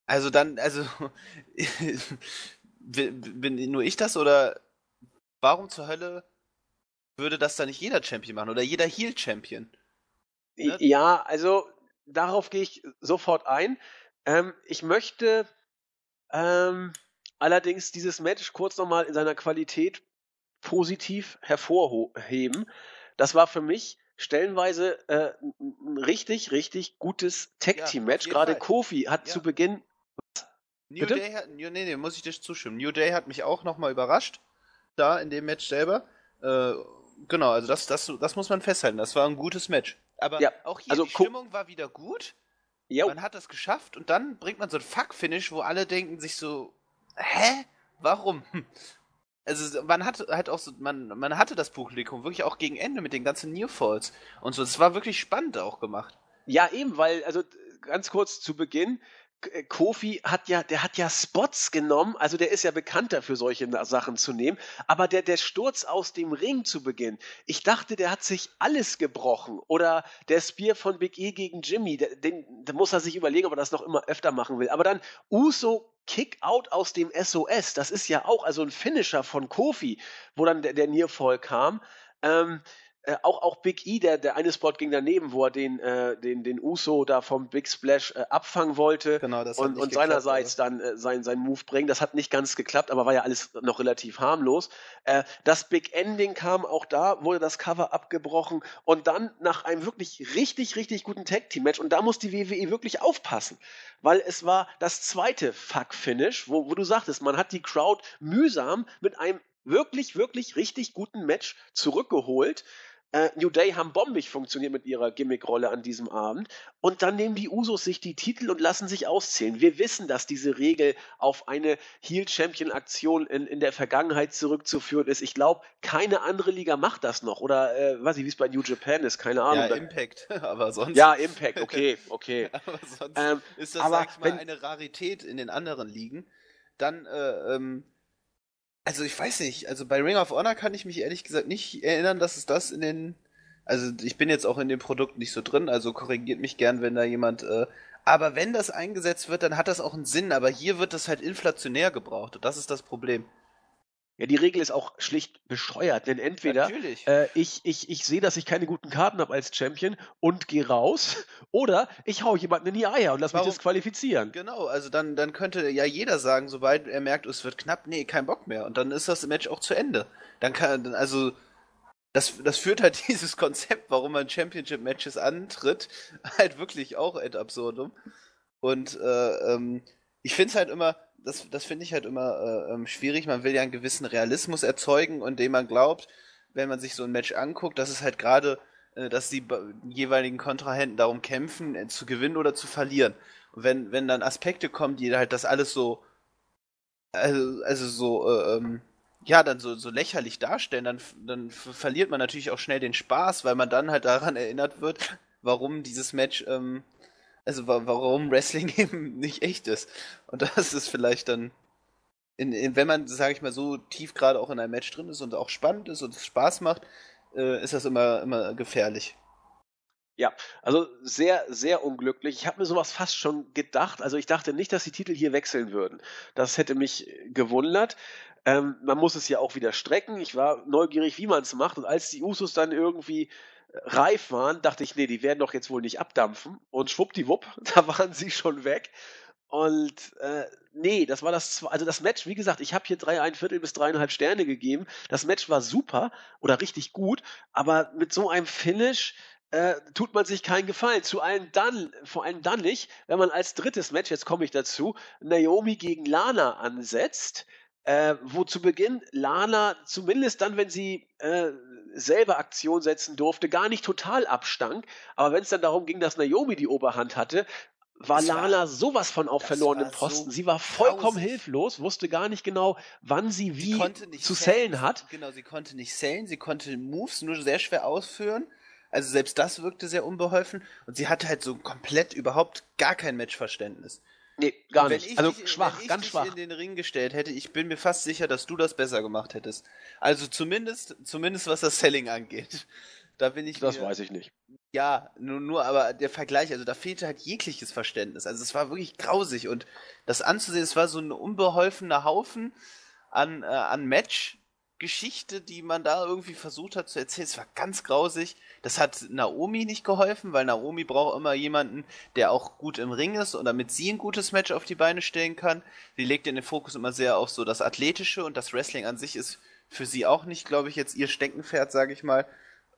Also dann, also, bin nur ich das oder warum zur Hölle würde das dann nicht jeder Champion machen oder jeder Heel Champion. Ne? Ja, also darauf gehe ich sofort ein. Ähm, ich möchte ähm, allerdings dieses Match kurz nochmal in seiner Qualität positiv hervorheben. Das war für mich stellenweise äh, ein richtig, richtig gutes Tag-Team-Match. Ja, Gerade Kofi hat ja. zu Beginn. New Bitte? Day hat, nee, nee, muss ich dir zustimmen. New Day hat mich auch nochmal überrascht. Da in dem Match selber. Äh, genau, also das, das, das muss man festhalten. Das war ein gutes Match. Aber ja, auch hier also die Stimmung war wieder gut. Jo. Man hat das geschafft und dann bringt man so ein Fuck-Finish, wo alle denken sich so, hä? Warum? Also man hat halt auch so, man, man hatte das Publikum wirklich auch gegen Ende mit den ganzen Nearfalls und so. Es war wirklich spannend auch gemacht. Ja, eben, weil, also ganz kurz zu Beginn, Kofi hat ja, der hat ja Spots genommen, also der ist ja bekannter für solche Sachen zu nehmen, aber der, der Sturz aus dem Ring zu Beginn, ich dachte, der hat sich alles gebrochen oder der Spear von Big E gegen Jimmy, den, den muss er sich überlegen, ob er das noch immer öfter machen will, aber dann Uso Kick-Out aus dem SOS, das ist ja auch also ein Finisher von Kofi, wo dann der, der Nearfall kam, ähm, äh, auch, auch Big E, der, der eine Spot ging daneben, wo er den, äh, den, den Uso da vom Big Splash äh, abfangen wollte genau, das und, und seinerseits dann äh, sein, sein Move bringen. Das hat nicht ganz geklappt, aber war ja alles noch relativ harmlos. Äh, das Big Ending kam auch da, wurde das Cover abgebrochen und dann nach einem wirklich richtig, richtig guten Tag Team Match und da muss die WWE wirklich aufpassen, weil es war das zweite Fuck Finish, wo, wo du sagtest, man hat die Crowd mühsam mit einem wirklich, wirklich richtig guten Match zurückgeholt. Äh, New Day haben bombig funktioniert mit ihrer Gimmickrolle an diesem Abend. Und dann nehmen die Usos sich die Titel und lassen sich auszählen. Wir wissen, dass diese Regel auf eine Heel-Champion-Aktion in, in der Vergangenheit zurückzuführen ist. Ich glaube, keine andere Liga macht das noch. Oder äh, weiß ich, wie es bei New Japan ist, keine Ahnung. Ja, Impact, aber sonst. Ja, Impact, okay, okay. aber sonst ähm, ist das, aber sag ich mal, wenn, eine Rarität in den anderen Ligen. Dann, äh, ähm, also ich weiß nicht, also bei Ring of Honor kann ich mich ehrlich gesagt nicht erinnern, dass es das in den. Also ich bin jetzt auch in dem Produkt nicht so drin, also korrigiert mich gern, wenn da jemand. Äh, aber wenn das eingesetzt wird, dann hat das auch einen Sinn, aber hier wird das halt inflationär gebraucht und das ist das Problem. Ja, die Regel ist auch schlicht bescheuert, denn entweder äh, ich, ich, ich sehe, dass ich keine guten Karten habe als Champion und gehe raus, oder ich hau jemanden in die Eier und lass Warum? mich disqualifizieren. Genau, also dann, dann könnte ja jeder sagen, sobald er merkt, es wird knapp, nee, kein Bock mehr. Und dann ist das Match auch zu Ende. Dann kann, also, das, das führt halt dieses Konzept, warum man Championship-Matches antritt, halt wirklich auch ad absurdum. Und äh, ähm, ich finde es halt immer, das, das finde ich halt immer äh, ähm, schwierig. Man will ja einen gewissen Realismus erzeugen und dem man glaubt, wenn man sich so ein Match anguckt, dass es halt gerade, äh, dass die jeweiligen Kontrahenten darum kämpfen, äh, zu gewinnen oder zu verlieren. Und wenn, wenn dann Aspekte kommen, die halt das alles so, also, also so, äh, ähm, ja, dann so, so lächerlich darstellen, dann, dann verliert man natürlich auch schnell den Spaß, weil man dann halt daran erinnert wird, warum dieses Match ähm, also warum Wrestling eben nicht echt ist. Und das ist vielleicht dann, in, in, wenn man, sage ich mal, so tief gerade auch in einem Match drin ist und auch spannend ist und Spaß macht, äh, ist das immer, immer gefährlich. Ja, also sehr, sehr unglücklich. Ich habe mir sowas fast schon gedacht. Also ich dachte nicht, dass die Titel hier wechseln würden. Das hätte mich gewundert. Ähm, man muss es ja auch wieder strecken. Ich war neugierig, wie man es macht. Und als die Usos dann irgendwie reif waren, dachte ich, nee, die werden doch jetzt wohl nicht abdampfen. Und schwuppdiwupp, da waren sie schon weg. Und äh, nee, das war das, also das Match, wie gesagt, ich habe hier drei, ein Viertel bis dreieinhalb Sterne gegeben. Das Match war super oder richtig gut, aber mit so einem Finish äh, tut man sich keinen Gefallen. Zu allem dann, vor allem dann nicht, wenn man als drittes Match, jetzt komme ich dazu, Naomi gegen Lana ansetzt äh, wo zu Beginn Lana, zumindest dann, wenn sie äh, selber Aktion setzen durfte, gar nicht total abstank. Aber wenn es dann darum ging, dass Naomi die Oberhand hatte, war das Lana war, sowas von auf verlorenen Posten. So sie war vollkommen grausig. hilflos, wusste gar nicht genau, wann sie wie sie zu sellen hat. Genau, sie konnte nicht sellen, sie konnte Moves nur sehr schwer ausführen. Also selbst das wirkte sehr unbeholfen und sie hatte halt so komplett überhaupt gar kein Matchverständnis. Nee, gar nicht. Also dich, schwach, wenn ich ganz dich schwach. in den Ring gestellt hätte, ich bin mir fast sicher, dass du das besser gemacht hättest. Also zumindest, zumindest was das Selling angeht. Da bin ich. Das mir, weiß ich nicht. Ja, nur, nur, aber der Vergleich, also da fehlte halt jegliches Verständnis. Also es war wirklich grausig und das anzusehen, es war so ein unbeholfener Haufen an, äh, an Match, Geschichte, die man da irgendwie versucht hat zu erzählen. Es war ganz grausig. Das hat Naomi nicht geholfen, weil Naomi braucht immer jemanden, der auch gut im Ring ist und damit sie ein gutes Match auf die Beine stellen kann. Sie legt den Fokus immer sehr auf so das Athletische und das Wrestling an sich ist für sie auch nicht, glaube ich, jetzt ihr Steckenpferd, sage ich mal.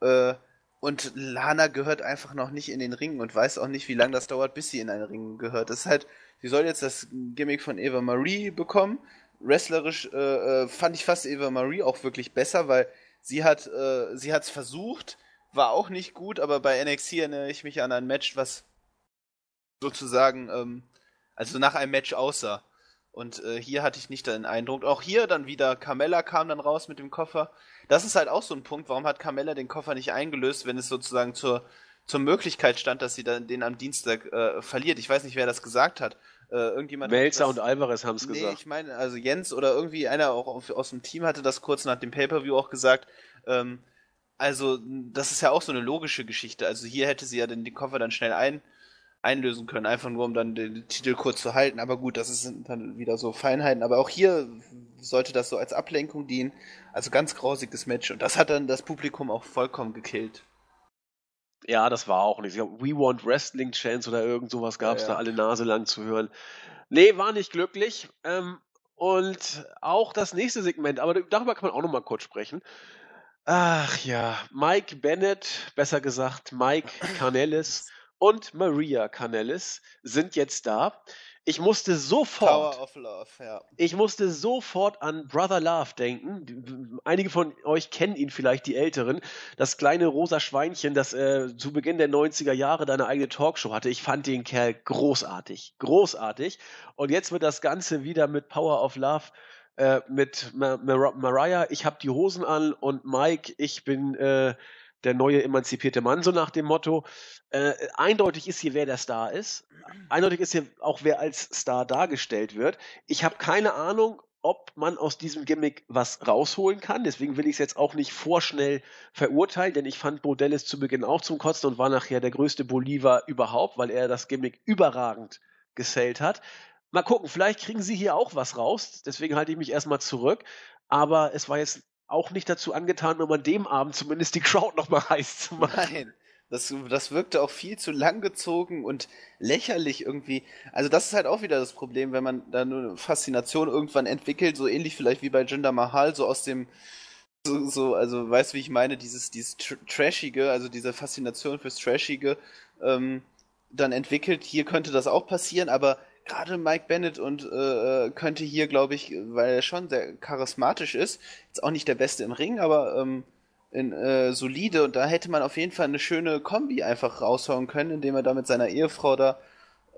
Äh, Und Lana gehört einfach noch nicht in den Ring und weiß auch nicht, wie lange das dauert, bis sie in einen Ring gehört. Das ist halt, sie soll jetzt das Gimmick von Eva Marie bekommen. Wrestlerisch äh, äh fand ich fast Eva Marie auch wirklich besser, weil sie hat äh, sie hat's versucht, war auch nicht gut, aber bei NXT erinnere ich mich an ein Match, was sozusagen ähm, also nach einem Match aussah. Und äh, hier hatte ich nicht den Eindruck. Auch hier dann wieder Carmella kam dann raus mit dem Koffer. Das ist halt auch so ein Punkt. Warum hat Carmella den Koffer nicht eingelöst, wenn es sozusagen zur, zur Möglichkeit stand, dass sie dann den am Dienstag äh, verliert? Ich weiß nicht, wer das gesagt hat. Äh, irgendjemand Melzer und Alvarez haben es nee, gesagt. ich meine, also Jens oder irgendwie einer auch aus dem Team hatte das kurz nach dem Pay-Per-View auch gesagt. Ähm, also, das ist ja auch so eine logische Geschichte. Also hier hätte sie ja den, den Koffer dann schnell ein, einlösen können, einfach nur um dann den Titel kurz zu halten. Aber gut, das sind dann wieder so Feinheiten. Aber auch hier sollte das so als Ablenkung dienen. Also ganz grausiges Match. Und das hat dann das Publikum auch vollkommen gekillt. Ja, das war auch nicht. We Want Wrestling Chance oder irgend sowas gab es ja, ja. da alle Nase lang zu hören. Nee, war nicht glücklich. Ähm, und auch das nächste Segment, aber darüber kann man auch noch mal kurz sprechen. Ach ja, Mike Bennett, besser gesagt Mike Canellis und Maria Canellis sind jetzt da. Ich musste sofort, Power of Love, ja. ich musste sofort an Brother Love denken. Einige von euch kennen ihn vielleicht, die Älteren. Das kleine rosa Schweinchen, das äh, zu Beginn der 90er Jahre deine eigene Talkshow hatte. Ich fand den Kerl großartig, großartig. Und jetzt wird das Ganze wieder mit Power of Love äh, mit Mar Mar Mariah, ich habe die Hosen an und Mike, ich bin äh, der neue emanzipierte Mann, so nach dem Motto. Äh, eindeutig ist hier, wer der Star ist. Eindeutig ist hier auch, wer als Star dargestellt wird. Ich habe keine Ahnung, ob man aus diesem Gimmick was rausholen kann. Deswegen will ich es jetzt auch nicht vorschnell verurteilen, denn ich fand Bodellis zu Beginn auch zum Kotzen und war nachher der größte Bolivar überhaupt, weil er das Gimmick überragend gesellt hat. Mal gucken, vielleicht kriegen sie hier auch was raus. Deswegen halte ich mich erstmal zurück. Aber es war jetzt auch nicht dazu angetan, um an dem Abend zumindest die Crowd nochmal heiß zu machen. Nein. Das, das wirkte auch viel zu langgezogen und lächerlich irgendwie. Also das ist halt auch wieder das Problem, wenn man da eine Faszination irgendwann entwickelt, so ähnlich vielleicht wie bei Jinder Mahal, so aus dem, so, so also weißt du, wie ich meine, dieses, dieses Tr Trashige, also diese Faszination fürs Trashige, ähm, dann entwickelt. Hier könnte das auch passieren, aber gerade Mike Bennett und äh, äh, könnte hier, glaube ich, weil er schon sehr charismatisch ist, jetzt auch nicht der Beste im Ring, aber ähm, in, äh, solide und da hätte man auf jeden Fall eine schöne Kombi einfach raushauen können, indem er da mit seiner Ehefrau da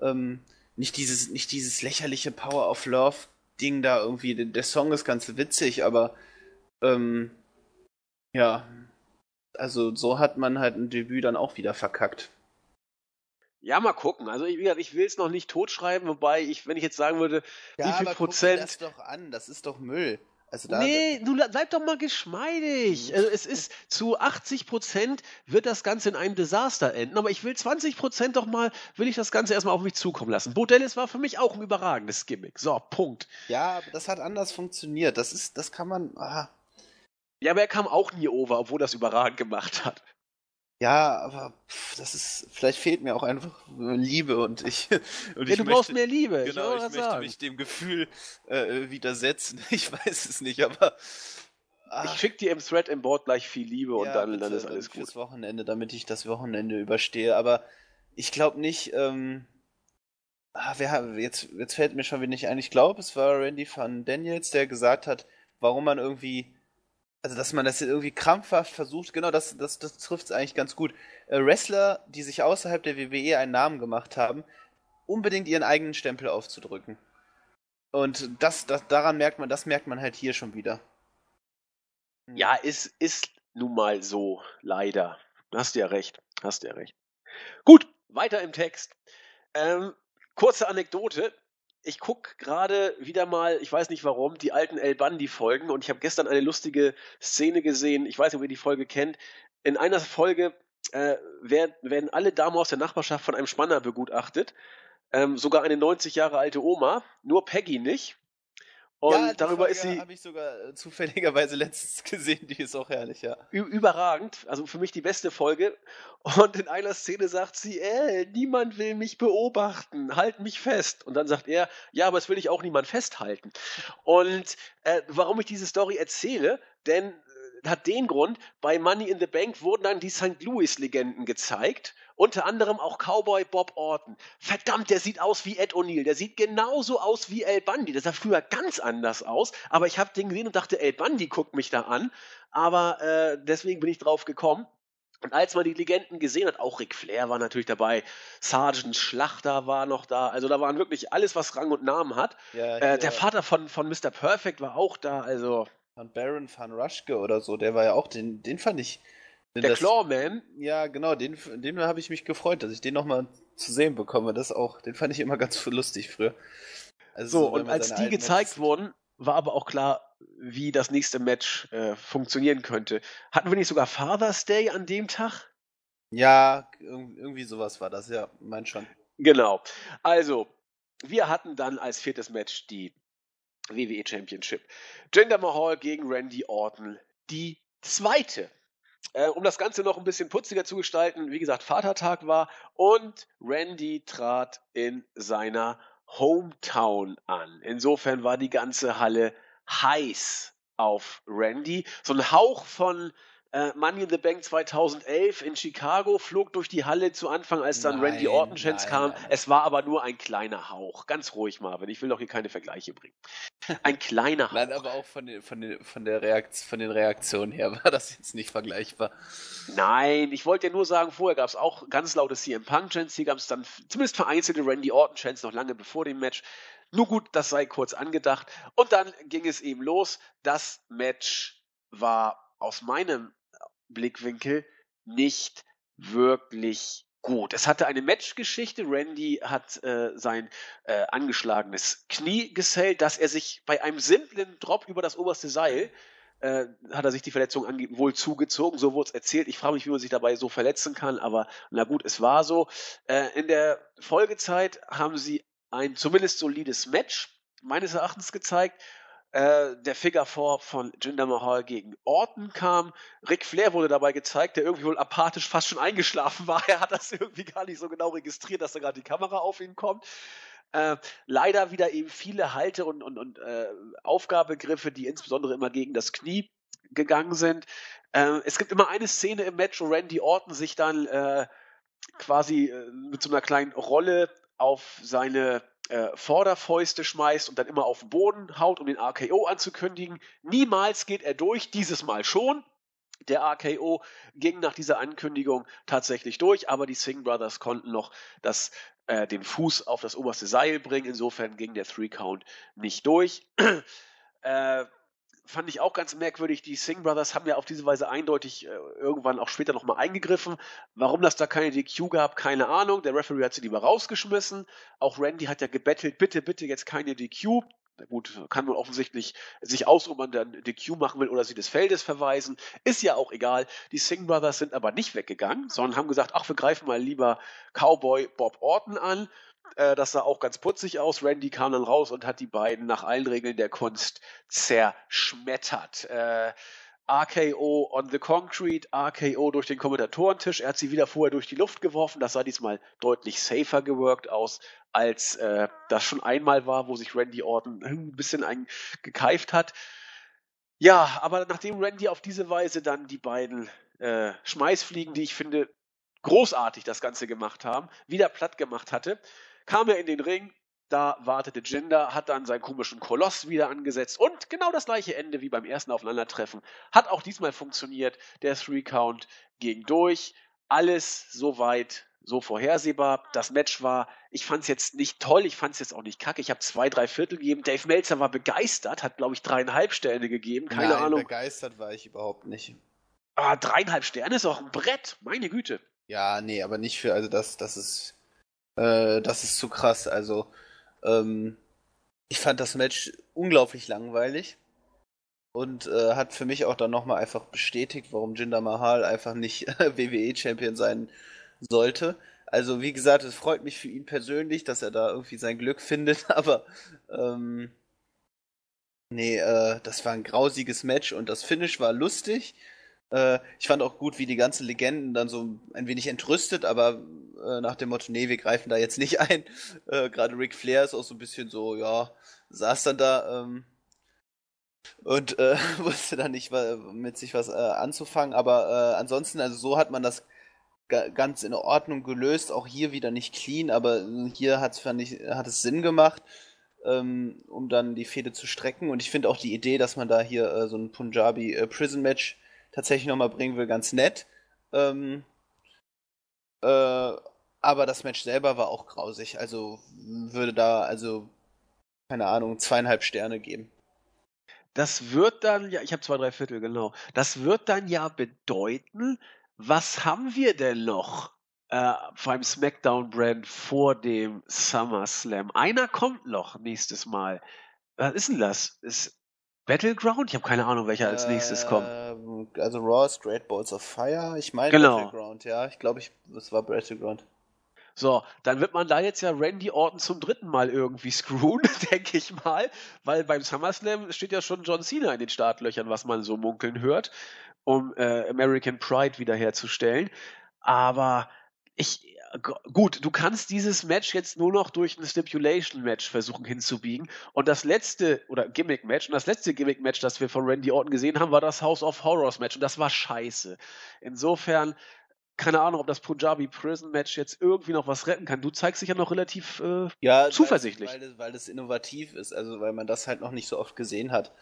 ähm, nicht dieses nicht dieses lächerliche Power of Love Ding da irgendwie. Der Song ist ganz witzig, aber ähm, ja, also so hat man halt ein Debüt dann auch wieder verkackt. Ja, mal gucken. Also ich, ich will es noch nicht totschreiben, wobei ich, wenn ich jetzt sagen würde, ja, wie viel aber Prozent. Guck dir das doch an, das ist doch Müll. Also da, nee, du bleib doch mal geschmeidig. Also es ist zu 80 Prozent wird das Ganze in einem Desaster enden, aber ich will 20 Prozent doch mal, will ich das Ganze erstmal auf mich zukommen lassen. Bodellis war für mich auch ein überragendes Gimmick. So, Punkt. Ja, aber das hat anders funktioniert. Das ist, das kann man. Aha. Ja, aber er kam auch nie over, obwohl das überragend gemacht hat. Ja, aber pff, das ist, vielleicht fehlt mir auch einfach Liebe und ich. Und ja, ich du möchte, brauchst mehr Liebe. Genau, ich, ich möchte sagen. mich dem Gefühl äh, widersetzen. Ich weiß es nicht, aber. Ach, ich schick dir im Thread im Board gleich viel Liebe ja, und dann, bitte, dann ist alles gut. Fürs Wochenende, damit ich das Wochenende überstehe. Aber ich glaube nicht. Ähm, ah, wer, jetzt, jetzt fällt mir schon wieder nicht ein. Ich glaube, es war Randy van Daniels, der gesagt hat, warum man irgendwie also dass man das irgendwie krampfhaft versucht, genau, das, das, das trifft es eigentlich ganz gut. Äh, Wrestler, die sich außerhalb der WWE einen Namen gemacht haben, unbedingt ihren eigenen Stempel aufzudrücken. Und das, das, daran merkt man, das merkt man halt hier schon wieder. Hm. Ja, ist, ist nun mal so, leider. Hast ja recht, hast ja recht. Gut, weiter im Text. Ähm, kurze Anekdote ich gucke gerade wieder mal, ich weiß nicht warum, die alten El Bandi-Folgen und ich habe gestern eine lustige Szene gesehen. Ich weiß nicht, ob ihr die Folge kennt. In einer Folge äh, werden alle Damen aus der Nachbarschaft von einem Spanner begutachtet. Ähm, sogar eine 90 Jahre alte Oma, nur Peggy nicht. Und ja, darüber Folge ist sie. habe ich sogar äh, zufälligerweise letztens gesehen, die ist auch herrlich, ja. Überragend, also für mich die beste Folge. Und in einer Szene sagt sie, äh, niemand will mich beobachten, halt mich fest. Und dann sagt er, ja, aber es will ich auch niemand festhalten. Und äh, warum ich diese Story erzähle, denn hat den Grund, bei Money in the Bank wurden dann die St. Louis-Legenden gezeigt. Unter anderem auch Cowboy Bob Orton. Verdammt, der sieht aus wie Ed O'Neill. Der sieht genauso aus wie El Bundy. Der sah früher ganz anders aus. Aber ich habe den gesehen und dachte, El Bundy guckt mich da an. Aber äh, deswegen bin ich drauf gekommen. Und als man die Legenden gesehen hat, auch Ric Flair war natürlich dabei, Sergeant Schlachter war noch da, also da waren wirklich alles, was Rang und Namen hat. Ja, äh, der Vater von, von Mr. Perfect war auch da, also. Von Baron van Rushke oder so, der war ja auch, den, den fand ich. Der das, Clawman? Ja, genau, den, den habe ich mich gefreut, dass ich den nochmal zu sehen bekomme. Das auch, den fand ich immer ganz lustig früher. Also so, und als die gezeigt wurden, war aber auch klar, wie das nächste Match äh, funktionieren könnte. Hatten wir nicht sogar Father's Day an dem Tag? Ja, irgendwie sowas war das, ja, mein schon. Genau. Also, wir hatten dann als viertes Match die WWE Championship. Jinder Mahal gegen Randy Orton, die zweite. Äh, um das Ganze noch ein bisschen putziger zu gestalten, wie gesagt, Vatertag war und Randy trat in seiner Hometown an. Insofern war die ganze Halle heiß auf Randy. So ein Hauch von äh, Money in the Bank 2011 in Chicago flog durch die Halle zu Anfang, als dann nein, Randy Orton Chance kam. Nein. Es war aber nur ein kleiner Hauch. Ganz ruhig, Marvin. Ich will doch hier keine Vergleiche bringen. Ein kleiner Hauch. Nein, aber auch von, den, von, den, von, der Reaktion, von den Reaktionen her war das jetzt nicht vergleichbar. Nein, ich wollte ja nur sagen, vorher gab es auch ganz laute CM Punk Chance. Hier gab es dann zumindest vereinzelte Randy Orton Chance noch lange bevor dem Match. Nur gut, das sei kurz angedacht. Und dann ging es eben los. Das Match war aus meinem Blickwinkel nicht wirklich gut. Es hatte eine Matchgeschichte. Randy hat äh, sein äh, angeschlagenes Knie gesellt, dass er sich bei einem simplen Drop über das oberste Seil äh, hat er sich die Verletzung wohl zugezogen, so wurde es erzählt. Ich frage mich, wie man sich dabei so verletzen kann, aber na gut, es war so. Äh, in der Folgezeit haben sie ein zumindest solides Match meines Erachtens gezeigt. Äh, der Figure 4 von Jinder Mahal gegen Orton kam. Ric Flair wurde dabei gezeigt, der irgendwie wohl apathisch fast schon eingeschlafen war. Er hat das irgendwie gar nicht so genau registriert, dass da gerade die Kamera auf ihn kommt. Äh, leider wieder eben viele Halte- und, und, und äh, Aufgabegriffe, die insbesondere immer gegen das Knie gegangen sind. Äh, es gibt immer eine Szene im Match, wo Randy Orton sich dann äh, quasi äh, mit so einer kleinen Rolle auf seine äh, Vorderfäuste schmeißt und dann immer auf den Boden haut, um den RKO anzukündigen. Niemals geht er durch, dieses Mal schon. Der RKO ging nach dieser Ankündigung tatsächlich durch, aber die Singh Brothers konnten noch das, äh, den Fuß auf das oberste Seil bringen. Insofern ging der Three Count nicht durch. äh, fand ich auch ganz merkwürdig. Die Singh Brothers haben ja auf diese Weise eindeutig äh, irgendwann auch später nochmal eingegriffen. Warum das da keine DQ gab, keine Ahnung. Der Referee hat sie lieber rausgeschmissen. Auch Randy hat ja gebettelt, bitte, bitte jetzt keine DQ. Na gut, kann man offensichtlich sich aus, ob man dann DQ machen will oder sie des Feldes verweisen. Ist ja auch egal. Die Singh Brothers sind aber nicht weggegangen, sondern haben gesagt, ach, wir greifen mal lieber Cowboy Bob Orton an. Äh, das sah auch ganz putzig aus. Randy kam dann raus und hat die beiden nach allen Regeln der Kunst zerschmettert. Äh, RKO on the Concrete, RKO durch den Kommentatorentisch. Er hat sie wieder vorher durch die Luft geworfen. Das sah diesmal deutlich safer geworkt aus, als äh, das schon einmal war, wo sich Randy Orton ein bisschen gekeift hat. Ja, aber nachdem Randy auf diese Weise dann die beiden äh, Schmeißfliegen, die ich finde großartig das Ganze gemacht haben, wieder platt gemacht hatte, kam er in den Ring, da wartete Jinder, hat dann seinen komischen Koloss wieder angesetzt und genau das gleiche Ende wie beim ersten Aufeinandertreffen. Hat auch diesmal funktioniert. Der Three-Count ging durch. Alles soweit so vorhersehbar. Das Match war, ich fand es jetzt nicht toll, ich fand es jetzt auch nicht kacke. Ich habe zwei, drei Viertel gegeben. Dave Meltzer war begeistert, hat, glaube ich, dreieinhalb Sterne gegeben. Keine Nein, Ahnung. begeistert war ich überhaupt nicht. Ah, dreieinhalb Sterne ist auch ein Brett, meine Güte. Ja, nee, aber nicht für, also das, das ist äh, das ist zu krass. Also, ähm, ich fand das Match unglaublich langweilig und äh, hat für mich auch dann nochmal einfach bestätigt, warum Jinder Mahal einfach nicht WWE-Champion sein sollte. Also, wie gesagt, es freut mich für ihn persönlich, dass er da irgendwie sein Glück findet, aber ähm, nee, äh, das war ein grausiges Match und das Finish war lustig. Äh, ich fand auch gut, wie die ganzen Legenden dann so ein wenig entrüstet, aber äh, nach dem Motto, nee, wir greifen da jetzt nicht ein. Äh, Gerade Ric Flair ist auch so ein bisschen so, ja, saß dann da. Ähm, und äh, wusste dann nicht mit sich was äh, anzufangen. Aber äh, ansonsten, also so hat man das ganz in Ordnung gelöst. Auch hier wieder nicht clean, aber hier hat's, fand ich, hat es Sinn gemacht, ähm, um dann die Fehde zu strecken. Und ich finde auch die Idee, dass man da hier äh, so ein Punjabi äh, Prison Match tatsächlich nochmal bringen will, ganz nett. Ähm, äh, aber das Match selber war auch grausig. Also würde da, also, keine Ahnung, zweieinhalb Sterne geben. Das wird dann, ja, ich habe zwei, drei Viertel, genau. Das wird dann ja bedeuten, was haben wir denn noch äh, beim SmackDown-Brand vor dem SummerSlam? Einer kommt noch nächstes Mal. Was ist denn das? Ist Battleground? Ich habe keine Ahnung, welcher als nächstes kommt. Ähm, also Raw ist Great Balls of Fire. Ich meine genau. Battleground, ja. Ich glaube, es war Battleground. So, dann wird man da jetzt ja Randy Orton zum dritten Mal irgendwie screwen, denke ich mal, weil beim SummerSlam steht ja schon John Cena in den Startlöchern, was man so munkeln hört, um äh, American Pride wiederherzustellen. Aber ich, gut, du kannst dieses Match jetzt nur noch durch ein Stipulation-Match versuchen hinzubiegen. Und das letzte, oder Gimmick-Match, und das letzte Gimmick-Match, das wir von Randy Orton gesehen haben, war das House of Horrors-Match. Und das war scheiße. Insofern keine Ahnung, ob das Punjabi Prison Match jetzt irgendwie noch was retten kann. Du zeigst dich ja noch relativ äh, ja, zuversichtlich. Weil, weil, weil das innovativ ist, also weil man das halt noch nicht so oft gesehen hat.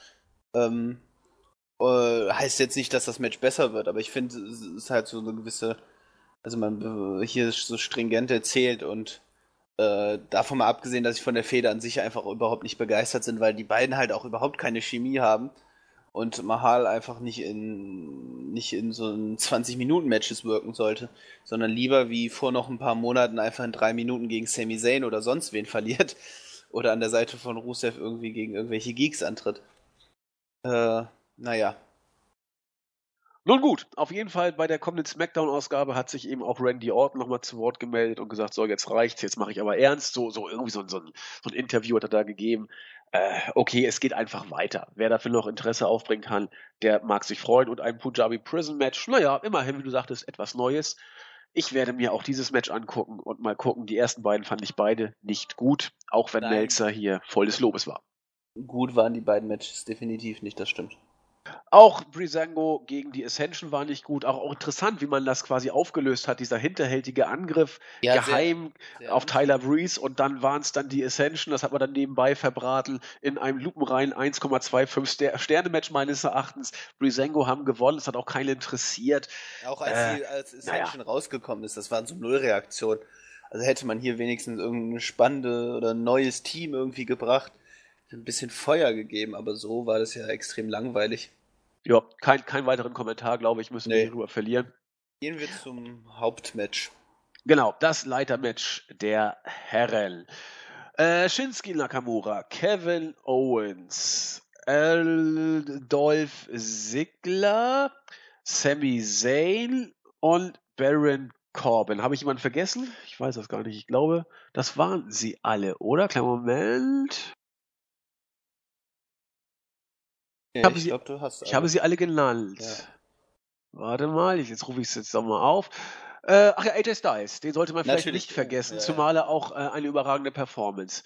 Ähm, äh, heißt jetzt nicht, dass das Match besser wird, aber ich finde, es ist halt so eine gewisse, also man hier ist so stringent erzählt und äh, davon mal abgesehen, dass ich von der Feder an sich einfach überhaupt nicht begeistert bin, weil die beiden halt auch überhaupt keine Chemie haben und Mahal einfach nicht in nicht in so ein 20 Minuten Matches wirken sollte, sondern lieber wie vor noch ein paar Monaten einfach in drei Minuten gegen Sami Zayn oder sonst wen verliert oder an der Seite von Rusev irgendwie gegen irgendwelche Geeks antritt. Äh, naja. Nun gut, auf jeden Fall bei der kommenden Smackdown-Ausgabe hat sich eben auch Randy Orton nochmal zu Wort gemeldet und gesagt, so, jetzt reicht's, jetzt mache ich aber ernst. So, so irgendwie so, so, ein, so ein Interview hat er da gegeben äh, okay, es geht einfach weiter. Wer dafür noch Interesse aufbringen kann, der mag sich freuen. Und ein Punjabi Prison Match, naja, immerhin, wie du sagtest, etwas Neues. Ich werde mir auch dieses Match angucken und mal gucken. Die ersten beiden fand ich beide nicht gut, auch wenn Nein. Melzer hier voll des Lobes war. Gut waren die beiden Matches definitiv nicht, das stimmt. Auch Brisango gegen die Ascension war nicht gut. Auch, auch, interessant, wie man das quasi aufgelöst hat, dieser hinterhältige Angriff ja, geheim sehr, sehr auf Tyler Breeze und dann waren es dann die Ascension, das hat man dann nebenbei verbraten in einem lupenreinen 1,25 Sterne-Match meines Erachtens. Brisango haben gewonnen, es hat auch keinen interessiert. Auch als, äh, die, als Ascension naja. rausgekommen ist, das waren so Nullreaktionen. Also hätte man hier wenigstens irgendein spannende oder neues Team irgendwie gebracht ein bisschen Feuer gegeben, aber so war das ja extrem langweilig. Ja, kein, kein weiteren Kommentar, glaube ich, müssen nee. wir darüber verlieren. Gehen wir zum Hauptmatch. Genau, das Leitermatch der Herren. Äh, Shinsuke Nakamura, Kevin Owens, Dolph Ziggler, Sami Zayn und Baron Corbin. Habe ich jemanden vergessen? Ich weiß das gar nicht. Ich glaube, das waren sie alle, oder? Kleinen Moment. Ich, habe, sie, glaub, ich habe sie alle genannt. Ja. Warte mal, jetzt rufe ich es jetzt nochmal auf. Äh, ach ja, AJ Styles, den sollte man vielleicht Natürlich, nicht vergessen, ja, zumal er auch äh, eine überragende Performance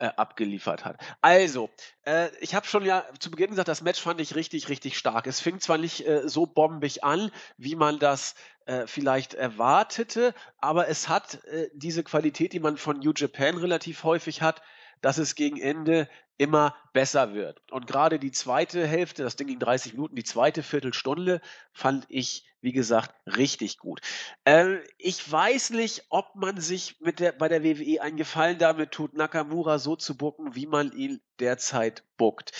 äh, abgeliefert hat. Also, äh, ich habe schon ja zu Beginn gesagt, das Match fand ich richtig, richtig stark. Es fing zwar nicht äh, so bombig an, wie man das äh, vielleicht erwartete, aber es hat diese Qualität, die man von New Japan relativ häufig hat, dass es gegen Ende immer besser wird. Und gerade die zweite Hälfte, das Ding ging 30 Minuten, die zweite Viertelstunde fand ich, wie gesagt, richtig gut. Äh, ich weiß nicht, ob man sich mit der, bei der WWE einen Gefallen damit tut, Nakamura so zu bucken, wie man ihn derzeit buckt.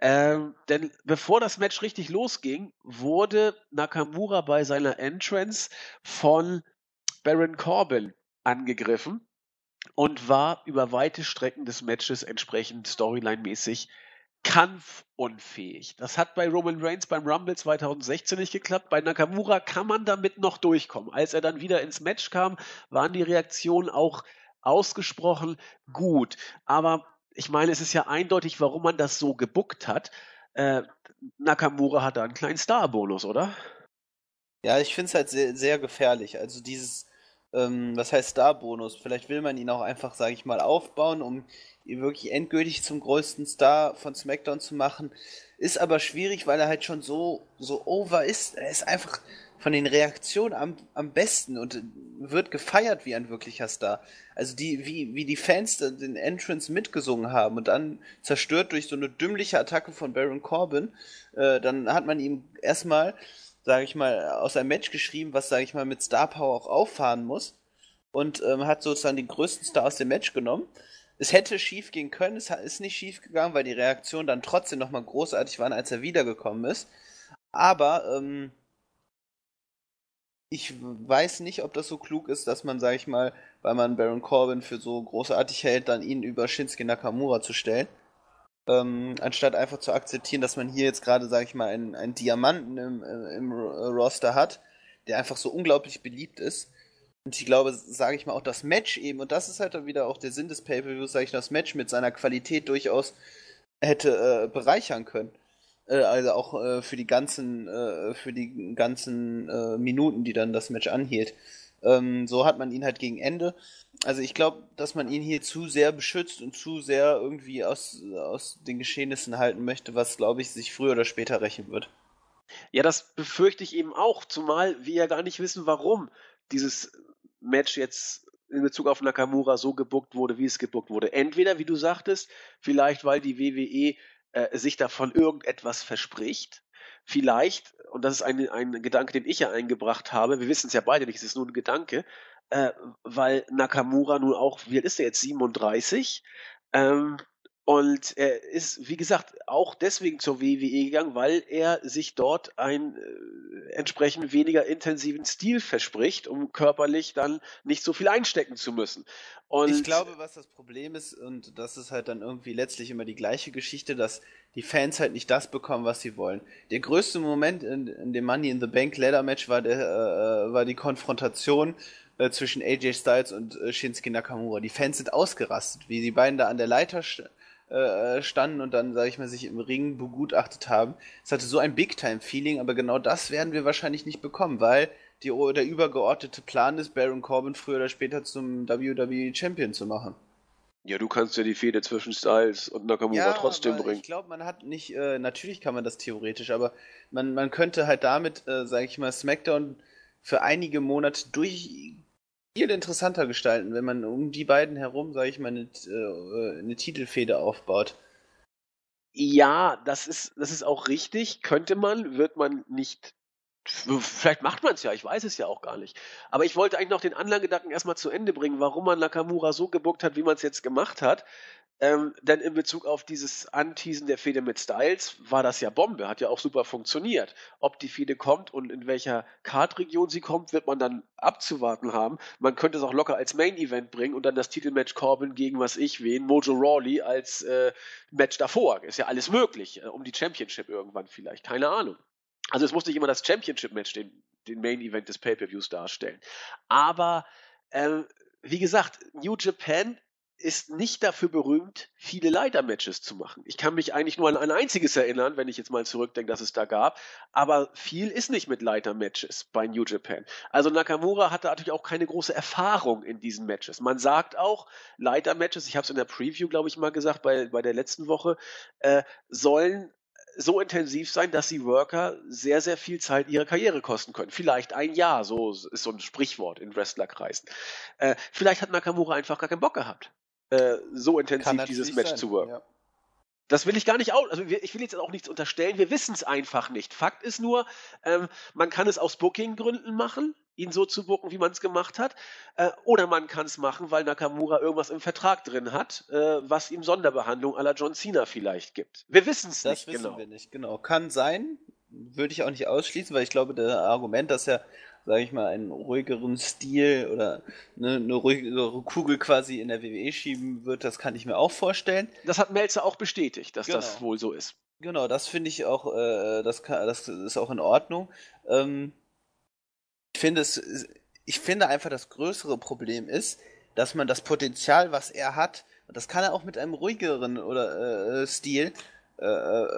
Ähm, denn bevor das Match richtig losging, wurde Nakamura bei seiner Entrance von Baron Corbin angegriffen und war über weite Strecken des Matches entsprechend storyline-mäßig kampfunfähig. Das hat bei Roman Reigns beim Rumble 2016 nicht geklappt. Bei Nakamura kann man damit noch durchkommen. Als er dann wieder ins Match kam, waren die Reaktionen auch ausgesprochen gut. Aber ich meine, es ist ja eindeutig, warum man das so gebuckt hat. Äh, Nakamura hat da einen kleinen Star-Bonus, oder? Ja, ich finde es halt sehr, sehr gefährlich. Also dieses ähm, was heißt Star-Bonus? Vielleicht will man ihn auch einfach, sage ich mal, aufbauen, um ihn wirklich endgültig zum größten Star von SmackDown zu machen. Ist aber schwierig, weil er halt schon so, so over ist. Er ist einfach von den Reaktionen am, am besten und wird gefeiert wie ein wirklicher Star. Also die, wie, wie die Fans den Entrance mitgesungen haben und dann zerstört durch so eine dümmliche Attacke von Baron Corbin, äh, dann hat man ihm erstmal, sage ich mal, aus einem Match geschrieben, was, sage ich mal, mit Star Power auch auffahren muss und ähm, hat sozusagen den größten Star aus dem Match genommen es hätte schief gehen können, es ist nicht schief gegangen, weil die Reaktionen dann trotzdem nochmal großartig waren, als er wiedergekommen ist. Aber ähm, ich weiß nicht, ob das so klug ist, dass man, sag ich mal, weil man Baron Corbin für so großartig hält, dann ihn über Shinsuke Nakamura zu stellen. Ähm, anstatt einfach zu akzeptieren, dass man hier jetzt gerade, sag ich mal, einen, einen Diamanten im, im Roster hat, der einfach so unglaublich beliebt ist und ich glaube, sage ich mal, auch das Match eben, und das ist halt dann wieder auch der Sinn des Pay-Per-Views, sage ich, das Match mit seiner Qualität durchaus hätte äh, bereichern können. Äh, also auch äh, für die ganzen, äh, für die ganzen äh, Minuten, die dann das Match anhielt. Ähm, so hat man ihn halt gegen Ende. Also ich glaube, dass man ihn hier zu sehr beschützt und zu sehr irgendwie aus, aus den Geschehnissen halten möchte, was, glaube ich, sich früher oder später rächen wird. Ja, das befürchte ich eben auch, zumal wir ja gar nicht wissen, warum dieses Match jetzt in Bezug auf Nakamura so gebuckt wurde, wie es gebuckt wurde. Entweder, wie du sagtest, vielleicht weil die WWE äh, sich davon irgendetwas verspricht, vielleicht, und das ist ein, ein Gedanke, den ich ja eingebracht habe, wir wissen es ja beide nicht, es ist nur ein Gedanke, äh, weil Nakamura nun auch, wie ist er jetzt, 37, ähm, und er ist, wie gesagt, auch deswegen zur WWE gegangen, weil er sich dort einen äh, entsprechend weniger intensiven Stil verspricht, um körperlich dann nicht so viel einstecken zu müssen. Und ich glaube, was das Problem ist, und das ist halt dann irgendwie letztlich immer die gleiche Geschichte, dass die Fans halt nicht das bekommen, was sie wollen. Der größte Moment in, in dem Money in the Bank Ladder Match war, der, äh, war die Konfrontation äh, zwischen AJ Styles und äh, Shinsuke Nakamura. Die Fans sind ausgerastet, wie die beiden da an der Leiter äh, standen und dann, sage ich mal, sich im Ring begutachtet haben. Es hatte so ein Big-Time-Feeling, aber genau das werden wir wahrscheinlich nicht bekommen, weil die, der übergeordnete Plan ist, Baron Corbin früher oder später zum WWE Champion zu machen. Ja, du kannst ja die Fehde zwischen Styles und Nakamura ja, trotzdem bringen. Ich glaube, man hat nicht, äh, natürlich kann man das theoretisch, aber man, man könnte halt damit, äh, sage ich mal, SmackDown für einige Monate durch viel interessanter gestalten, wenn man um die beiden herum, sage ich mal, eine, äh, eine Titelfehde aufbaut. Ja, das ist, das ist auch richtig. Könnte man, wird man nicht. Vielleicht macht man es ja, ich weiß es ja auch gar nicht. Aber ich wollte eigentlich noch den Anlagegedanken erstmal zu Ende bringen, warum man Nakamura so gebuckt hat, wie man es jetzt gemacht hat. Ähm, denn in Bezug auf dieses Anteasen der Fehde mit Styles war das ja Bombe, hat ja auch super funktioniert. Ob die Fehde kommt und in welcher Kartregion sie kommt, wird man dann abzuwarten haben. Man könnte es auch locker als Main Event bringen und dann das Titelmatch Corbin gegen was ich wen, Mojo Rawley als äh, Match davor. Ist ja alles möglich, äh, um die Championship irgendwann vielleicht, keine Ahnung. Also es muss nicht immer das Championship-Match den, den Main Event des Pay-Per-Views darstellen. Aber äh, wie gesagt, New Japan ist nicht dafür berühmt, viele Leitermatches zu machen. Ich kann mich eigentlich nur an ein einziges erinnern, wenn ich jetzt mal zurückdenke, dass es da gab. Aber viel ist nicht mit Leitermatches bei New Japan. Also Nakamura hatte natürlich auch keine große Erfahrung in diesen Matches. Man sagt auch, Leitermatches, ich habe es in der Preview, glaube ich, mal gesagt, bei, bei der letzten Woche, äh, sollen so intensiv sein, dass die Worker sehr, sehr viel Zeit ihrer Karriere kosten können. Vielleicht ein Jahr, so ist so ein Sprichwort in Wrestlerkreisen. Äh, vielleicht hat Nakamura einfach gar keinen Bock gehabt äh, so intensiv dieses Match sein. zu worken. Ja. Das will ich gar nicht aus. Also ich will jetzt auch nichts unterstellen. Wir wissen es einfach nicht. Fakt ist nur, ähm, man kann es aus Booking-Gründen machen, ihn so zu booken, wie man es gemacht hat. Äh, oder man kann es machen, weil Nakamura irgendwas im Vertrag drin hat, äh, was ihm Sonderbehandlung aller John Cena vielleicht gibt. Wir wissen es nicht genau. Das wissen wir nicht, genau. Kann sein, würde ich auch nicht ausschließen, weil ich glaube, der Argument, dass er sage ich mal, einen ruhigeren Stil oder eine, eine ruhigere Kugel quasi in der WWE schieben wird, das kann ich mir auch vorstellen. Das hat Melzer auch bestätigt, dass genau. das wohl so ist. Genau, das finde ich auch, äh, das, kann, das ist auch in Ordnung. Ähm, ich finde es, ich finde einfach das größere Problem ist, dass man das Potenzial, was er hat, und das kann er auch mit einem ruhigeren oder äh, Stil, äh,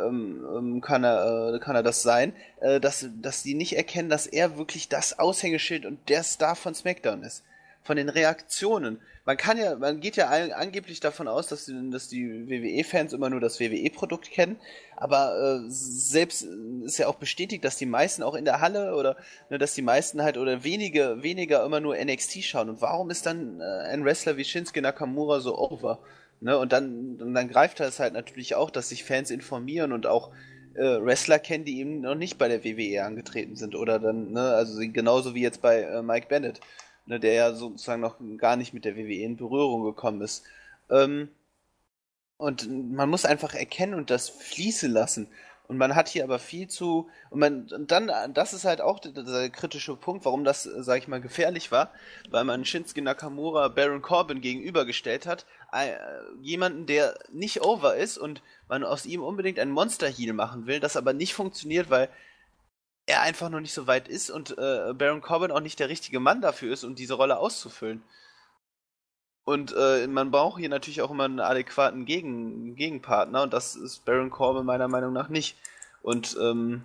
ähm, ähm, kann er äh, kann er das sein, äh, dass dass die nicht erkennen, dass er wirklich das Aushängeschild und der Star von SmackDown ist. von den Reaktionen. Man kann ja, man geht ja angeblich davon aus, dass die, dass die WWE-Fans immer nur das WWE-Produkt kennen, aber äh, selbst ist ja auch bestätigt, dass die meisten auch in der Halle oder ne, dass die meisten halt oder wenige, weniger immer nur NXT schauen. Und warum ist dann äh, ein Wrestler wie Shinsuke Nakamura so over? Ne? Und dann, und dann greift das halt natürlich auch, dass sich Fans informieren und auch äh, Wrestler kennen, die eben noch nicht bei der WWE angetreten sind oder dann, ne, also genauso wie jetzt bei äh, Mike Bennett, ne, der ja sozusagen noch gar nicht mit der WWE in Berührung gekommen ist. Ähm, und man muss einfach erkennen und das fließen lassen. Und man hat hier aber viel zu, und man, und dann, das ist halt auch der, der kritische Punkt, warum das, sag ich mal, gefährlich war, weil man Shinsuke Nakamura Baron Corbin gegenübergestellt hat, äh, jemanden, der nicht over ist und man aus ihm unbedingt ein Monster-Heal machen will, das aber nicht funktioniert, weil er einfach noch nicht so weit ist und äh, Baron Corbin auch nicht der richtige Mann dafür ist, um diese Rolle auszufüllen. Und äh, man braucht hier natürlich auch immer einen adäquaten Gegen Gegenpartner und das ist Baron Corbin meiner Meinung nach nicht. Und ähm,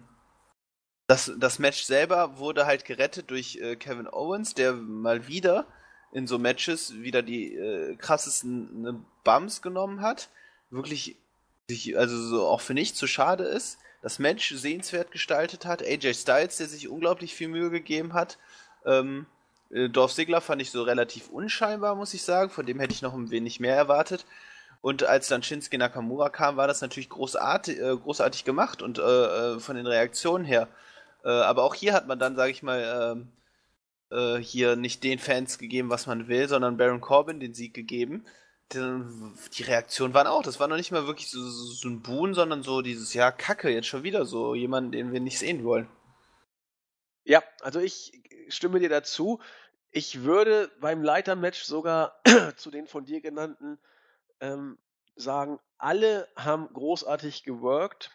das, das Match selber wurde halt gerettet durch äh, Kevin Owens, der mal wieder in so Matches wieder die äh, krassesten ne, Bums genommen hat. Wirklich also so auch für nichts zu schade ist. Das Match sehenswert gestaltet hat. AJ Styles, der sich unglaublich viel Mühe gegeben hat. Ähm, äh, Dorf Sigler fand ich so relativ unscheinbar, muss ich sagen. Von dem hätte ich noch ein wenig mehr erwartet. Und als dann Shinsuke Nakamura kam, war das natürlich großartig, äh, großartig gemacht und äh, äh, von den Reaktionen her. Äh, aber auch hier hat man dann, sage ich mal, ähm, äh, hier nicht den Fans gegeben, was man will, sondern Baron Corbin den Sieg gegeben. Die Reaktionen waren auch, das war noch nicht mal wirklich so, so ein Buhn, sondern so dieses, ja, Kacke, jetzt schon wieder so jemanden, den wir nicht sehen wollen. Ja, also ich stimme dir dazu. Ich würde beim Leitermatch sogar zu den von dir genannten ähm, sagen, alle haben großartig geworkt,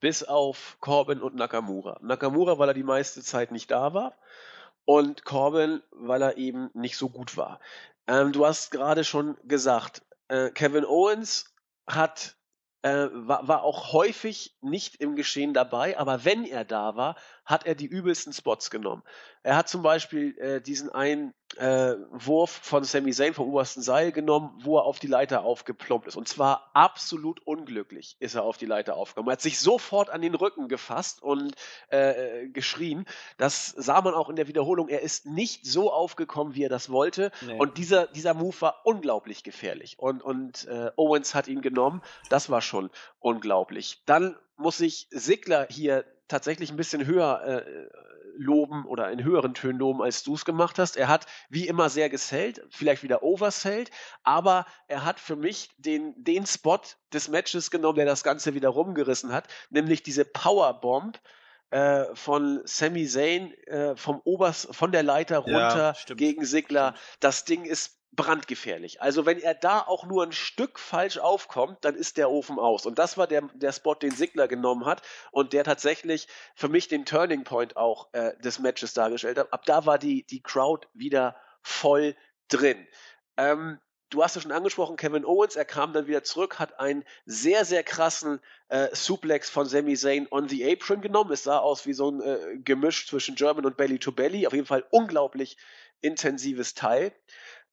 bis auf Corbin und Nakamura. Nakamura, weil er die meiste Zeit nicht da war und Corbin, weil er eben nicht so gut war. Ähm, du hast gerade schon gesagt, äh, Kevin Owens hat äh, war, war auch häufig nicht im Geschehen dabei, aber wenn er da war, hat er die übelsten Spots genommen. Er hat zum Beispiel äh, diesen einen äh, Wurf von Sami Zayn vom obersten Seil genommen, wo er auf die Leiter aufgeplombt ist. Und zwar absolut unglücklich ist er auf die Leiter aufgekommen. Er hat sich sofort an den Rücken gefasst und äh, geschrien. Das sah man auch in der Wiederholung. Er ist nicht so aufgekommen, wie er das wollte. Nee. Und dieser, dieser Move war unglaublich gefährlich. Und, und äh, Owens hat ihn genommen. Das war schon unglaublich. Dann muss ich Sigler hier tatsächlich ein bisschen höher äh, loben oder in höheren Tönen loben, als du es gemacht hast. Er hat wie immer sehr gesellt, vielleicht wieder oversellt, aber er hat für mich den, den Spot des Matches genommen, der das Ganze wieder rumgerissen hat, nämlich diese Powerbomb äh, von Sami Zayn äh, vom Obers, von der Leiter runter ja, gegen Sigler. Das Ding ist brandgefährlich. Also wenn er da auch nur ein Stück falsch aufkommt, dann ist der Ofen aus. Und das war der, der Spot, den Sigler genommen hat und der tatsächlich für mich den Turning Point auch äh, des Matches dargestellt hat. Ab da war die, die Crowd wieder voll drin. Ähm, du hast es schon angesprochen, Kevin Owens, er kam dann wieder zurück, hat einen sehr, sehr krassen äh, Suplex von Sami Zayn on the Apron genommen. Es sah aus wie so ein äh, Gemisch zwischen German und Belly to Belly. Auf jeden Fall unglaublich intensives Teil.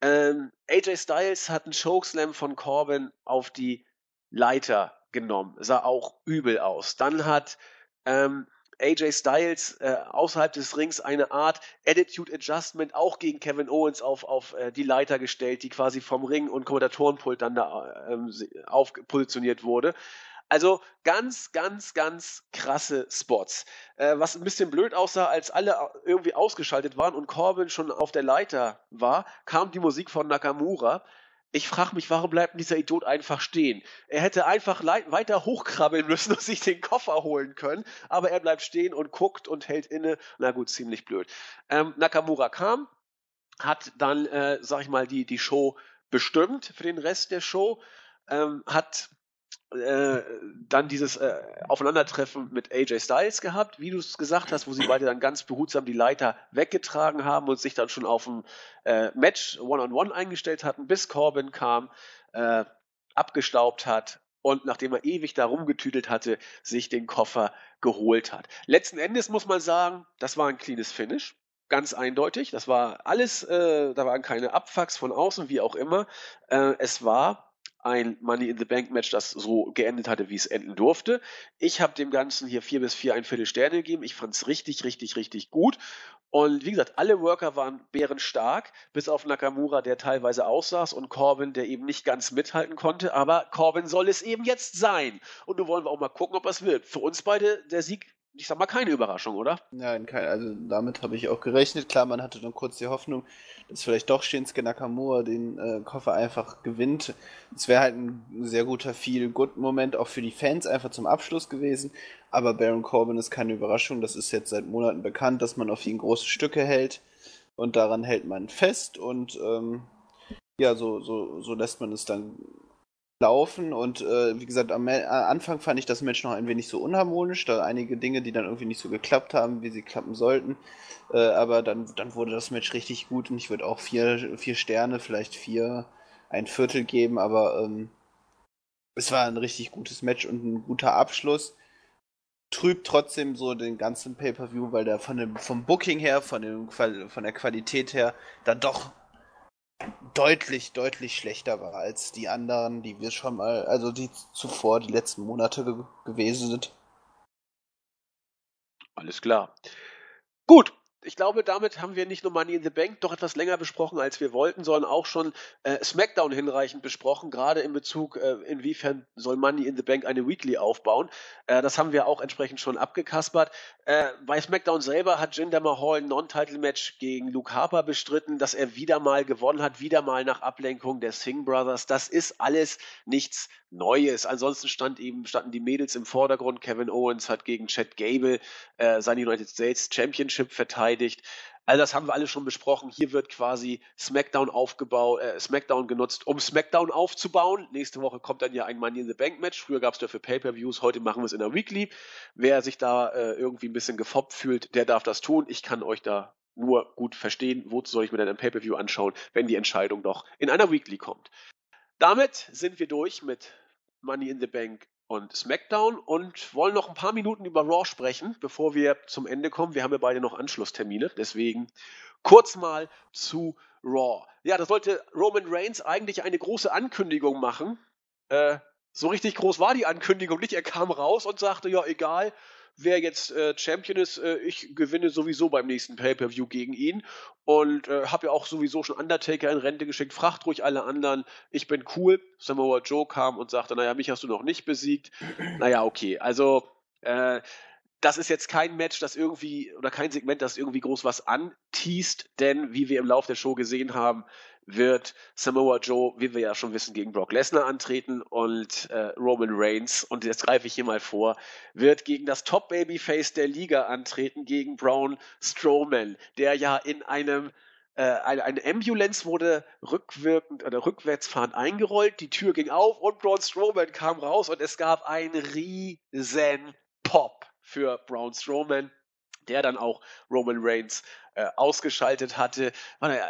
Ähm, AJ Styles hat einen Chokeslam von Corbin auf die Leiter genommen. Sah auch übel aus. Dann hat ähm, AJ Styles äh, außerhalb des Rings eine Art Attitude Adjustment auch gegen Kevin Owens auf, auf äh, die Leiter gestellt, die quasi vom Ring und Kommentatorenpult dann da ähm, auf positioniert wurde. Also ganz, ganz, ganz krasse Spots. Äh, was ein bisschen blöd aussah, als alle irgendwie ausgeschaltet waren und Corbin schon auf der Leiter war, kam die Musik von Nakamura. Ich frage mich, warum bleibt dieser Idiot einfach stehen? Er hätte einfach weiter hochkrabbeln müssen und sich den Koffer holen können, aber er bleibt stehen und guckt und hält inne. Na gut, ziemlich blöd. Ähm, Nakamura kam, hat dann, äh, sag ich mal, die, die Show bestimmt für den Rest der Show, ähm, hat äh, dann dieses äh, Aufeinandertreffen mit AJ Styles gehabt, wie du es gesagt hast, wo sie beide dann ganz behutsam die Leiter weggetragen haben und sich dann schon auf ein äh, Match One-on-One -on -one eingestellt hatten, bis Corbin kam, äh, abgestaubt hat und nachdem er ewig da rumgetüdelt hatte, sich den Koffer geholt hat. Letzten Endes muss man sagen, das war ein cleanes Finish. ganz eindeutig. Das war alles, äh, da waren keine Abfucks von außen, wie auch immer. Äh, es war ein Money in the Bank Match, das so geendet hatte, wie es enden durfte. Ich habe dem Ganzen hier vier bis vier ein Viertel Sterne gegeben. Ich fand es richtig, richtig, richtig gut. Und wie gesagt, alle Worker waren bärenstark, bis auf Nakamura, der teilweise aussaß und Corbin, der eben nicht ganz mithalten konnte. Aber Corbin soll es eben jetzt sein. Und nun wollen wir auch mal gucken, ob es wird. Für uns beide der Sieg ich sag mal, keine Überraschung, oder? Nein, kein, also damit habe ich auch gerechnet. Klar, man hatte dann kurz die Hoffnung, dass vielleicht doch Shinsuke Nakamura den äh, Koffer einfach gewinnt. Es wäre halt ein sehr guter Feel-Good-Moment auch für die Fans einfach zum Abschluss gewesen. Aber Baron Corbin ist keine Überraschung. Das ist jetzt seit Monaten bekannt, dass man auf ihn große Stücke hält. Und daran hält man fest. Und ähm, ja, so, so, so lässt man es dann laufen und äh, wie gesagt, am Anfang fand ich das Match noch ein wenig so unharmonisch, da einige Dinge, die dann irgendwie nicht so geklappt haben, wie sie klappen sollten. Äh, aber dann, dann wurde das Match richtig gut und ich würde auch vier, vier Sterne, vielleicht vier, ein Viertel geben, aber ähm, es war ein richtig gutes Match und ein guter Abschluss. Trübt trotzdem so den ganzen Pay-Per-View, weil der von dem, vom Booking her, von, dem, von der Qualität her, dann doch deutlich, deutlich schlechter war als die anderen, die wir schon mal, also die zuvor, die letzten Monate ge gewesen sind. Alles klar. Gut, ich glaube, damit haben wir nicht nur Money in the Bank doch etwas länger besprochen, als wir wollten, sondern auch schon äh, SmackDown hinreichend besprochen, gerade in Bezug, äh, inwiefern soll Money in the Bank eine Weekly aufbauen. Äh, das haben wir auch entsprechend schon abgekaspert. Äh, bei SmackDown selber hat Jinder Mahal ein Non-Title-Match gegen Luke Harper bestritten, dass er wieder mal gewonnen hat, wieder mal nach Ablenkung der Singh Brothers. Das ist alles nichts Neues. Ansonsten stand eben, standen die Mädels im Vordergrund. Kevin Owens hat gegen Chad Gable äh, sein United States Championship verteidigt. All das haben wir alle schon besprochen. Hier wird quasi SmackDown aufgebaut, äh, SmackDown genutzt, um SmackDown aufzubauen. Nächste Woche kommt dann ja ein Money in the Bank Match. Früher gab es dafür Pay-per-Views, heute machen wir es in der Weekly. Wer sich da äh, irgendwie ein bisschen gefoppt fühlt, der darf das tun. Ich kann euch da nur gut verstehen, wozu soll ich mir dann ein Pay-per-View anschauen, wenn die Entscheidung doch in einer Weekly kommt. Damit sind wir durch mit Money in the Bank und SmackDown und wollen noch ein paar Minuten über Raw sprechen, bevor wir zum Ende kommen. Wir haben ja beide noch Anschlusstermine, deswegen kurz mal zu Raw. Ja, da sollte Roman Reigns eigentlich eine große Ankündigung machen. Äh, so richtig groß war die Ankündigung nicht. Er kam raus und sagte, ja, egal, wer jetzt äh, Champion ist, äh, ich gewinne sowieso beim nächsten Pay-Per-View gegen ihn. Und äh, habe ja auch sowieso schon Undertaker in Rente geschickt, fragt ruhig alle anderen, ich bin cool. Samoa Joe kam und sagte, naja, mich hast du noch nicht besiegt. Naja, okay, also äh, das ist jetzt kein Match, das irgendwie, oder kein Segment, das irgendwie groß was anteast, denn wie wir im Laufe der Show gesehen haben, wird Samoa Joe, wie wir ja schon wissen, gegen Brock Lesnar antreten und äh, Roman Reigns, und jetzt greife ich hier mal vor, wird gegen das Top-Babyface der Liga antreten, gegen Braun Strowman, der ja in einem äh, eine, eine Ambulance wurde rückwirkend oder rückwärtsfahrend eingerollt, die Tür ging auf und Braun Strowman kam raus und es gab einen riesen Pop für Braun Strowman der dann auch Roman Reigns äh, ausgeschaltet hatte.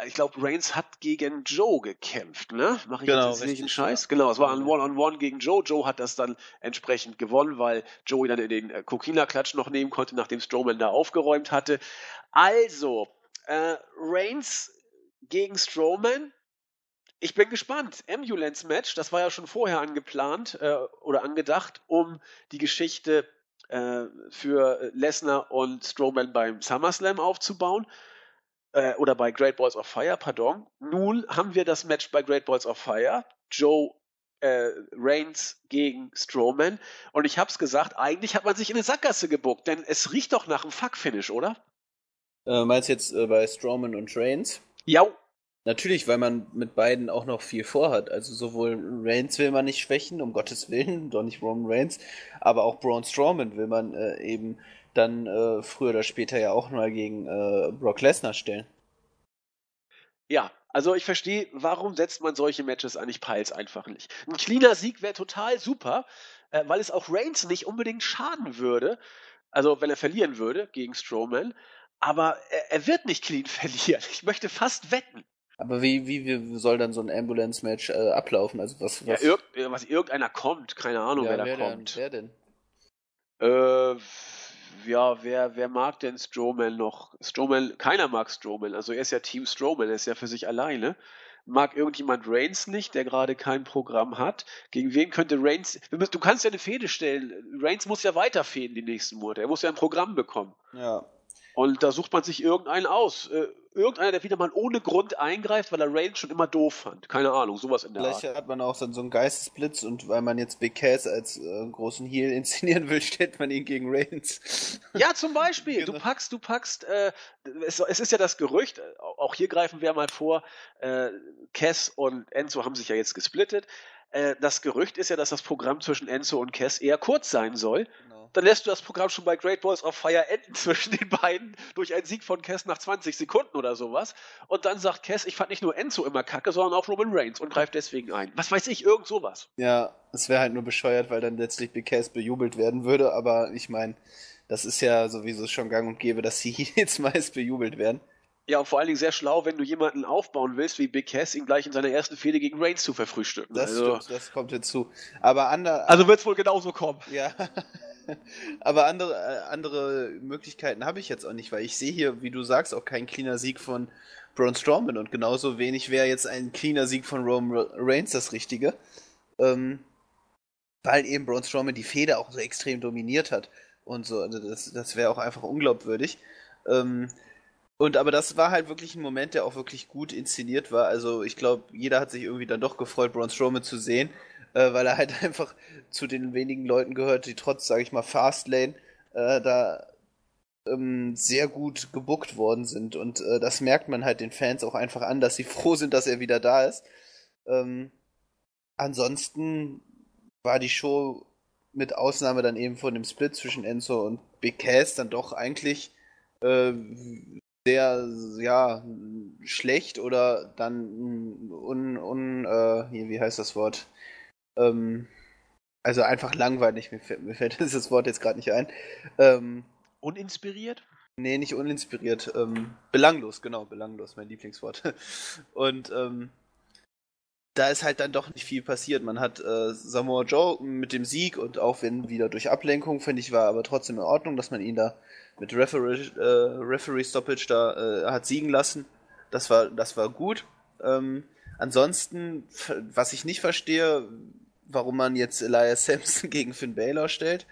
Ich glaube, Reigns hat gegen Joe gekämpft, ne? Mache ich genau, jetzt nicht einen Scheiß? Ja. Genau, es war ein One-on-One -on -One gegen Joe. Joe hat das dann entsprechend gewonnen, weil Joe ihn dann in den äh, Kokina-Klatsch noch nehmen konnte, nachdem Strowman da aufgeräumt hatte. Also, äh, Reigns gegen Strowman. Ich bin gespannt. Ambulance-Match, das war ja schon vorher angeplant äh, oder angedacht, um die Geschichte äh, für Lesnar und Strowman beim SummerSlam aufzubauen. Äh, oder bei Great Balls of Fire, pardon. Nun haben wir das Match bei Great Balls of Fire. Joe äh, Reigns gegen Strowman. Und ich hab's gesagt, eigentlich hat man sich in eine Sackgasse gebuckt, denn es riecht doch nach einem Fuck-Finish, oder? Äh, meinst du jetzt äh, bei Strowman und Reigns? Ja, Natürlich, weil man mit beiden auch noch viel vorhat. Also sowohl Reigns will man nicht schwächen, um Gottes Willen, doch nicht Roman Reigns, aber auch Braun Strowman will man äh, eben dann äh, früher oder später ja auch mal gegen äh, Brock Lesnar stellen. Ja, also ich verstehe, warum setzt man solche Matches an? Ich peil's einfach nicht. Ein cleaner Sieg wäre total super, äh, weil es auch Reigns nicht unbedingt schaden würde. Also wenn er verlieren würde gegen Strowman. Aber er, er wird nicht clean verlieren. Ich möchte fast wetten. Aber wie, wie, wie soll dann so ein Ambulance-Match äh, ablaufen? Also was, was? Ja, irg was, irgendeiner kommt, keine Ahnung, ja, wer, wer da kommt. Denn, wer denn? Äh, ja, wer, wer mag denn Strowman noch? Strowman, keiner mag Strowman. Also er ist ja Team Strowman, er ist ja für sich alleine. Mag irgendjemand Reigns nicht, der gerade kein Programm hat? Gegen wen könnte Reigns. Du kannst ja eine Fehde stellen. Reigns muss ja weiterfäden die nächsten Monate. Er muss ja ein Programm bekommen. Ja. Und da sucht man sich irgendeinen aus. Äh, irgendeiner, der wieder mal ohne Grund eingreift, weil er Reigns schon immer doof fand. Keine Ahnung, sowas in der Vielleicht Art. hat man auch so einen Geistesblitz und weil man jetzt Big Cass als äh, großen Heel inszenieren will, stellt man ihn gegen Reigns. Ja, zum Beispiel. genau. Du packst, du packst, äh, es, es, ist ja das Gerücht, auch hier greifen wir mal vor, äh, Cass und Enzo haben sich ja jetzt gesplittet. Äh, das Gerücht ist ja, dass das Programm zwischen Enzo und Cass eher kurz sein soll. Genau. Dann lässt du das Programm schon bei Great Balls of Fire enden zwischen den beiden durch einen Sieg von Cass nach 20 Sekunden oder sowas. Und dann sagt Cass, ich fand nicht nur Enzo immer kacke, sondern auch Roman Reigns und greift deswegen ein. Was weiß ich, irgend sowas. Ja, es wäre halt nur bescheuert, weil dann letztlich Big Cass bejubelt werden würde. Aber ich meine, das ist ja sowieso schon gang und gäbe, dass sie jetzt meist bejubelt werden. Ja, und vor allen Dingen sehr schlau, wenn du jemanden aufbauen willst, wie Big Cass, ihn gleich in seiner ersten Fehde gegen Reigns zu verfrühstücken. Das also, stimmt, das kommt hinzu. Aber andere. Also wird es wohl genauso kommen. Ja. Aber andere, äh, andere Möglichkeiten habe ich jetzt auch nicht, weil ich sehe hier, wie du sagst, auch keinen cleaner Sieg von Braun Strowman und genauso wenig wäre jetzt ein cleaner Sieg von Roman Reigns das Richtige. Ähm, weil eben Braun Strowman die Fehde auch so extrem dominiert hat und so. Also das, das wäre auch einfach unglaubwürdig. Ähm, und aber das war halt wirklich ein Moment, der auch wirklich gut inszeniert war. Also ich glaube, jeder hat sich irgendwie dann doch gefreut, Braun Strowman zu sehen, äh, weil er halt einfach zu den wenigen Leuten gehört, die trotz, sage ich mal, Fastlane äh, da ähm, sehr gut gebuckt worden sind. Und äh, das merkt man halt den Fans auch einfach an, dass sie froh sind, dass er wieder da ist. Ähm, ansonsten war die Show mit Ausnahme dann eben von dem Split zwischen Enzo und Big Cass dann doch eigentlich äh, sehr, ja, schlecht oder dann un, un äh, hier, wie heißt das Wort? Ähm, also einfach langweilig, mir fällt, mir fällt das Wort jetzt gerade nicht ein. Ähm, uninspiriert? Nee, nicht uninspiriert. Ähm, belanglos, genau, belanglos, mein Lieblingswort. Und ähm, da ist halt dann doch nicht viel passiert. Man hat äh, Samoa Joe mit dem Sieg und auch wenn wieder durch Ablenkung, finde ich, war aber trotzdem in Ordnung, dass man ihn da mit Referee, äh, Referee Stoppage da äh, hat siegen lassen. Das war, das war gut. Ähm, ansonsten, was ich nicht verstehe, warum man jetzt Elias Sampson gegen Finn Balor stellt,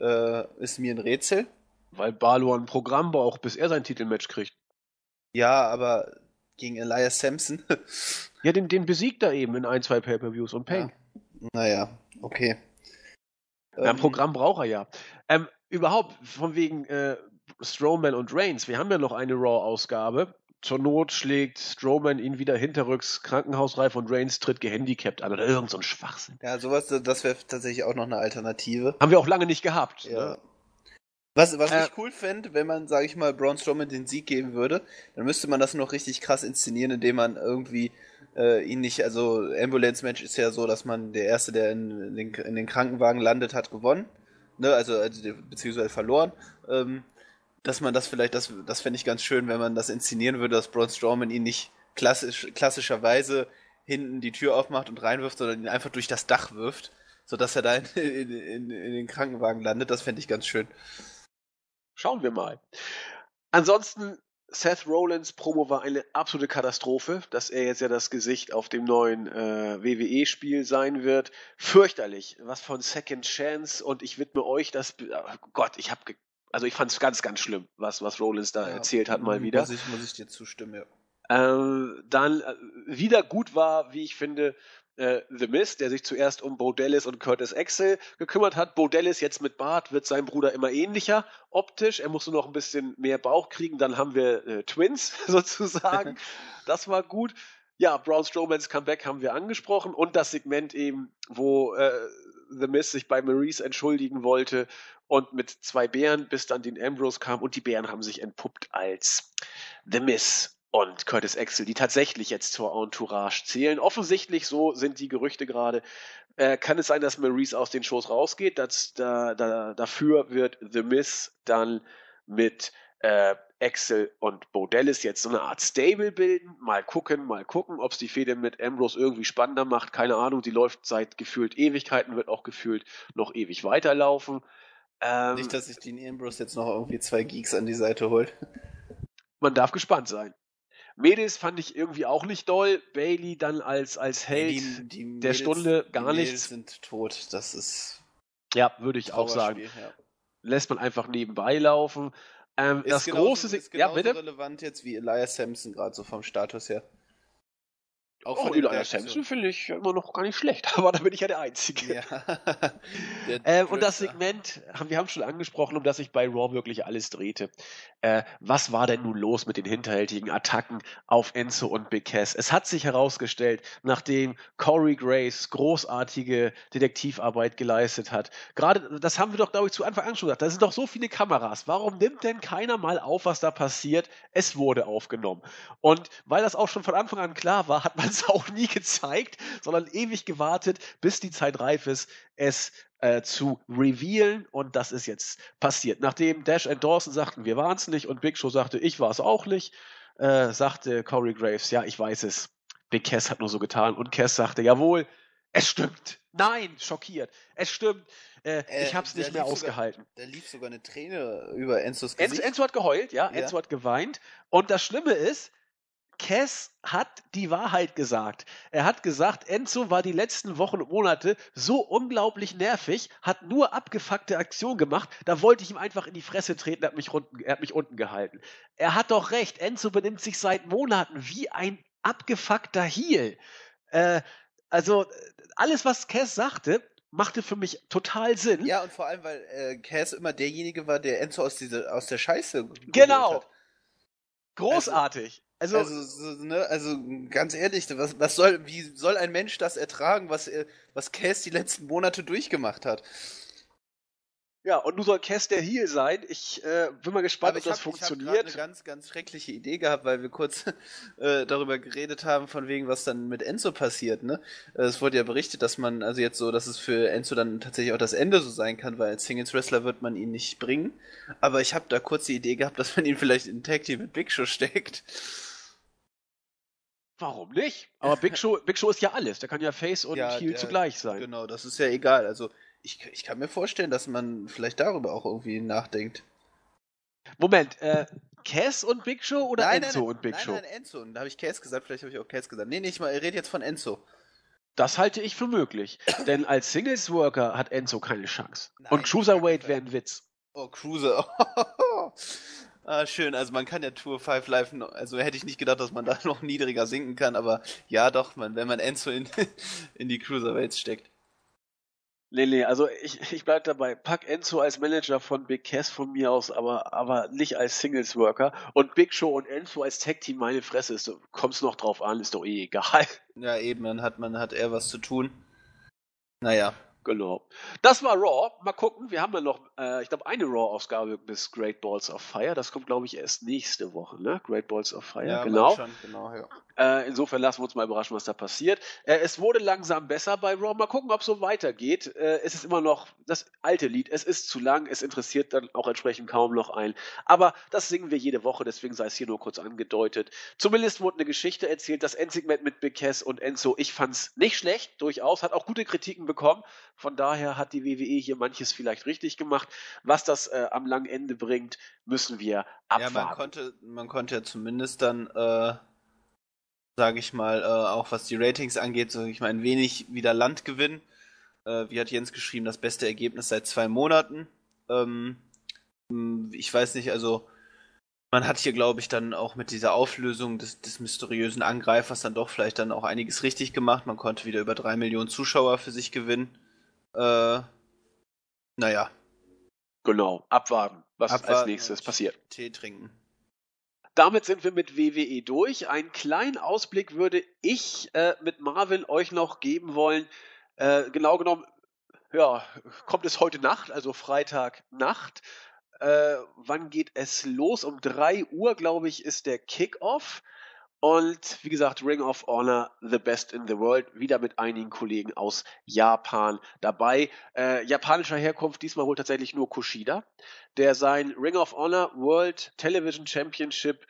äh, ist mir ein Rätsel. Weil Balor ein Programm braucht, bis er sein Titelmatch kriegt. Ja, aber gegen Elias Sampson. ja, den, den besiegt er eben in ein, zwei Pay-Per-Views und Peng. Ja. Naja, okay. Ja, ein ähm, Programm braucht er ja. Ähm, überhaupt, von wegen äh, Strowman und Reigns, wir haben ja noch eine Raw-Ausgabe. Zur Not schlägt Strowman ihn wieder hinterrücks krankenhausreif und Reigns tritt gehandicapt an oder irgend so ein Schwachsinn. Ja, sowas, das wäre tatsächlich auch noch eine Alternative. Haben wir auch lange nicht gehabt. Ja. Ne? Was, was äh, ich cool fände, wenn man, sage ich mal, Braun Strowman den Sieg geben würde, dann müsste man das noch richtig krass inszenieren, indem man irgendwie äh, ihn nicht, also Ambulance Match ist ja so, dass man der Erste, der in, in, den, in den, Krankenwagen landet, hat gewonnen. Ne? Also, also beziehungsweise verloren. Ähm, dass man das vielleicht, das, das fände ich ganz schön, wenn man das inszenieren würde, dass Braun Strowman ihn nicht klassisch, klassischerweise hinten die Tür aufmacht und reinwirft, sondern ihn einfach durch das Dach wirft, sodass er da in, in, in, den Krankenwagen landet. Das fände ich ganz schön. Schauen wir mal. Ansonsten, Seth Rollins Promo war eine absolute Katastrophe, dass er jetzt ja das Gesicht auf dem neuen äh, WWE-Spiel sein wird. Fürchterlich. Was von Second Chance und ich widme euch das. Oh Gott, ich habe also ich fand es ganz, ganz schlimm, was, was Rollins da ja, erzählt hat mal wieder. Muss ich, muss ich dir zustimmen, ja. Ähm, dann äh, wieder gut war, wie ich finde, äh, The Miz, der sich zuerst um Bo Dallas und Curtis Axel gekümmert hat. Bo Dallas jetzt mit Bart wird seinem Bruder immer ähnlicher optisch. Er musste noch ein bisschen mehr Bauch kriegen. Dann haben wir äh, Twins sozusagen. das war gut. Ja, Braun Strowmans Comeback haben wir angesprochen und das Segment eben, wo äh, The Miz sich bei Maurice entschuldigen wollte und mit zwei Bären, bis dann Dean Ambrose kam und die Bären haben sich entpuppt als The Miz und Curtis Axel, die tatsächlich jetzt zur Entourage zählen. Offensichtlich, so sind die Gerüchte gerade, äh, kann es sein, dass Maurice aus den Shows rausgeht. Das, da, da, dafür wird The Miss dann mit äh, Axel und Bo Dallas jetzt so eine Art Stable bilden. Mal gucken, mal gucken, ob es die Fehde mit Ambrose irgendwie spannender macht. Keine Ahnung, die läuft seit gefühlt Ewigkeiten, wird auch gefühlt noch ewig weiterlaufen. Ähm, Nicht, dass sich Dean Ambrose jetzt noch irgendwie zwei Geeks an die Seite holt. Man darf gespannt sein. Mädels fand ich irgendwie auch nicht doll. Bailey dann als, als Held die, die Mädels, der Stunde gar die nichts. sind tot. Das ist. Ja, würde ich auch sagen. Ja. Lässt man einfach nebenbei laufen. Ähm, das genauso, große ist ja, bitte? relevant jetzt wie Elias Sampson gerade so vom Status her. Auch oh, von Elias Sampson finde ich immer noch gar nicht schlecht, aber da bin ich ja der Einzige. Ja. der ähm, und das Segment, wir haben schon angesprochen, um das sich bei Raw wirklich alles drehte. Äh, was war denn nun los mit den hinterhältigen Attacken auf Enzo und Cass? Es hat sich herausgestellt, nachdem Corey Grace großartige Detektivarbeit geleistet hat. Gerade, das haben wir doch, glaube ich, zu Anfang an schon gesagt, da sind doch so viele Kameras. Warum nimmt denn keiner mal auf, was da passiert? Es wurde aufgenommen. Und weil das auch schon von Anfang an klar war, hat man es auch nie gezeigt, sondern ewig gewartet, bis die Zeit reif ist, es äh, zu revealen und das ist jetzt passiert. Nachdem Dash und Dawson sagten, wir waren es nicht und Big Show sagte, ich war es auch nicht, äh, sagte Corey Graves, ja, ich weiß es. Big Cass hat nur so getan und Cass sagte, jawohl, es stimmt. Nein, schockiert. Es stimmt. Äh, äh, ich hab's nicht mehr ausgehalten. da lief sogar eine Träne über Enzos Gesicht. Enzo, Enzo hat geheult, ja, ja. Enzo hat geweint. Und das Schlimme ist, Cass hat die Wahrheit gesagt. Er hat gesagt, Enzo war die letzten Wochen und Monate so unglaublich nervig, hat nur abgefuckte Aktionen gemacht. Da wollte ich ihm einfach in die Fresse treten, er hat mich, unten, er hat mich unten gehalten. Er hat doch recht, Enzo benimmt sich seit Monaten wie ein abgefuckter Heel. Äh, also, alles, was Cass sagte, machte für mich total Sinn. Ja, und vor allem, weil äh, Cass immer derjenige war, der Enzo aus, diese, aus der Scheiße Genau. Hat. Großartig. Also, also, so, ne, also ganz ehrlich, was, was soll, wie soll ein Mensch das ertragen, was, was Cass die letzten Monate durchgemacht hat? Ja, und nun soll Cass der Heel sein. Ich äh, bin mal gespannt, ob das hab, funktioniert. Ich habe eine ganz, ganz schreckliche Idee gehabt, weil wir kurz äh, darüber geredet haben, von wegen, was dann mit Enzo passiert. Ne? Äh, es wurde ja berichtet, dass man, also jetzt so, dass es für Enzo dann tatsächlich auch das Ende so sein kann, weil als Singles Wrestler wird man ihn nicht bringen. Aber ich habe da kurz die Idee gehabt, dass man ihn vielleicht in Tag Team mit Big Show steckt. Warum nicht? Aber Big Show, Big Show ist ja alles. Der kann ja Face und ja, Heel der, zugleich sein. Genau, das ist ja egal. Also ich, ich kann mir vorstellen, dass man vielleicht darüber auch irgendwie nachdenkt. Moment, äh, Cass und Big Show oder nein, Enzo nein, und Big Show? Nein, nein, Enzo. Da habe ich Cass gesagt, vielleicht habe ich auch Cass gesagt. Nee, nee, ich rede jetzt von Enzo. Das halte ich für möglich. denn als Singles Worker hat Enzo keine Chance. Und Cruiserweight wäre ein Witz. Oh, Cruiser. ah, schön. Also man kann ja Tour 5 Live, also hätte ich nicht gedacht, dass man da noch niedriger sinken kann, aber ja doch, man, wenn man Enzo in, in die Cruiserweights steckt. Nee, nee, also ich, ich bleib dabei. Pack Enzo als Manager von Big Cass von mir aus, aber, aber nicht als Singles Worker. Und Big Show und Enzo als Tag Team, meine Fresse, ist, kommst noch drauf an, ist doch eh egal. Ja, eben, dann hat man, hat er was zu tun. Naja. Genau. Das war Raw. Mal gucken. Wir haben ja noch, äh, ich glaube, eine Raw-Ausgabe bis Great Balls of Fire. Das kommt, glaube ich, erst nächste Woche, ne? Great Balls of Fire. Ja, genau. Schon, genau ja. Äh, insofern lassen wir uns mal überraschen, was da passiert. Äh, es wurde langsam besser bei Raw. Mal gucken, ob es so weitergeht. Äh, es ist immer noch das alte Lied. Es ist zu lang. Es interessiert dann auch entsprechend kaum noch ein. Aber das singen wir jede Woche. Deswegen sei es hier nur kurz angedeutet. Zumindest wurde eine Geschichte erzählt. Das Endsegment mit Big Cass und Enzo. Ich fand es nicht schlecht, durchaus. Hat auch gute Kritiken bekommen. Von daher hat die WWE hier manches vielleicht richtig gemacht. Was das äh, am langen Ende bringt, müssen wir abwarten. Ja, man konnte, man konnte ja zumindest dann, äh, sage ich mal, äh, auch was die Ratings angeht, so ich meine, wenig wieder Land gewinnen. Äh, wie hat Jens geschrieben, das beste Ergebnis seit zwei Monaten. Ähm, ich weiß nicht, also man hat hier, glaube ich, dann auch mit dieser Auflösung des, des mysteriösen Angreifers dann doch vielleicht dann auch einiges richtig gemacht. Man konnte wieder über drei Millionen Zuschauer für sich gewinnen. Äh, naja. Genau, abwarten, was abwarten als nächstes passiert. Tee trinken. Damit sind wir mit WWE durch. Einen kleinen Ausblick würde ich äh, mit Marvin euch noch geben wollen. Äh, genau genommen, ja, kommt es heute Nacht, also Freitag Nacht. Äh, wann geht es los? Um 3 Uhr, glaube ich, ist der Kickoff. Und wie gesagt, Ring of Honor, The Best in the World, wieder mit einigen Kollegen aus Japan dabei. Äh, japanischer Herkunft, diesmal wohl tatsächlich nur Kushida, der sein Ring of Honor World Television Championship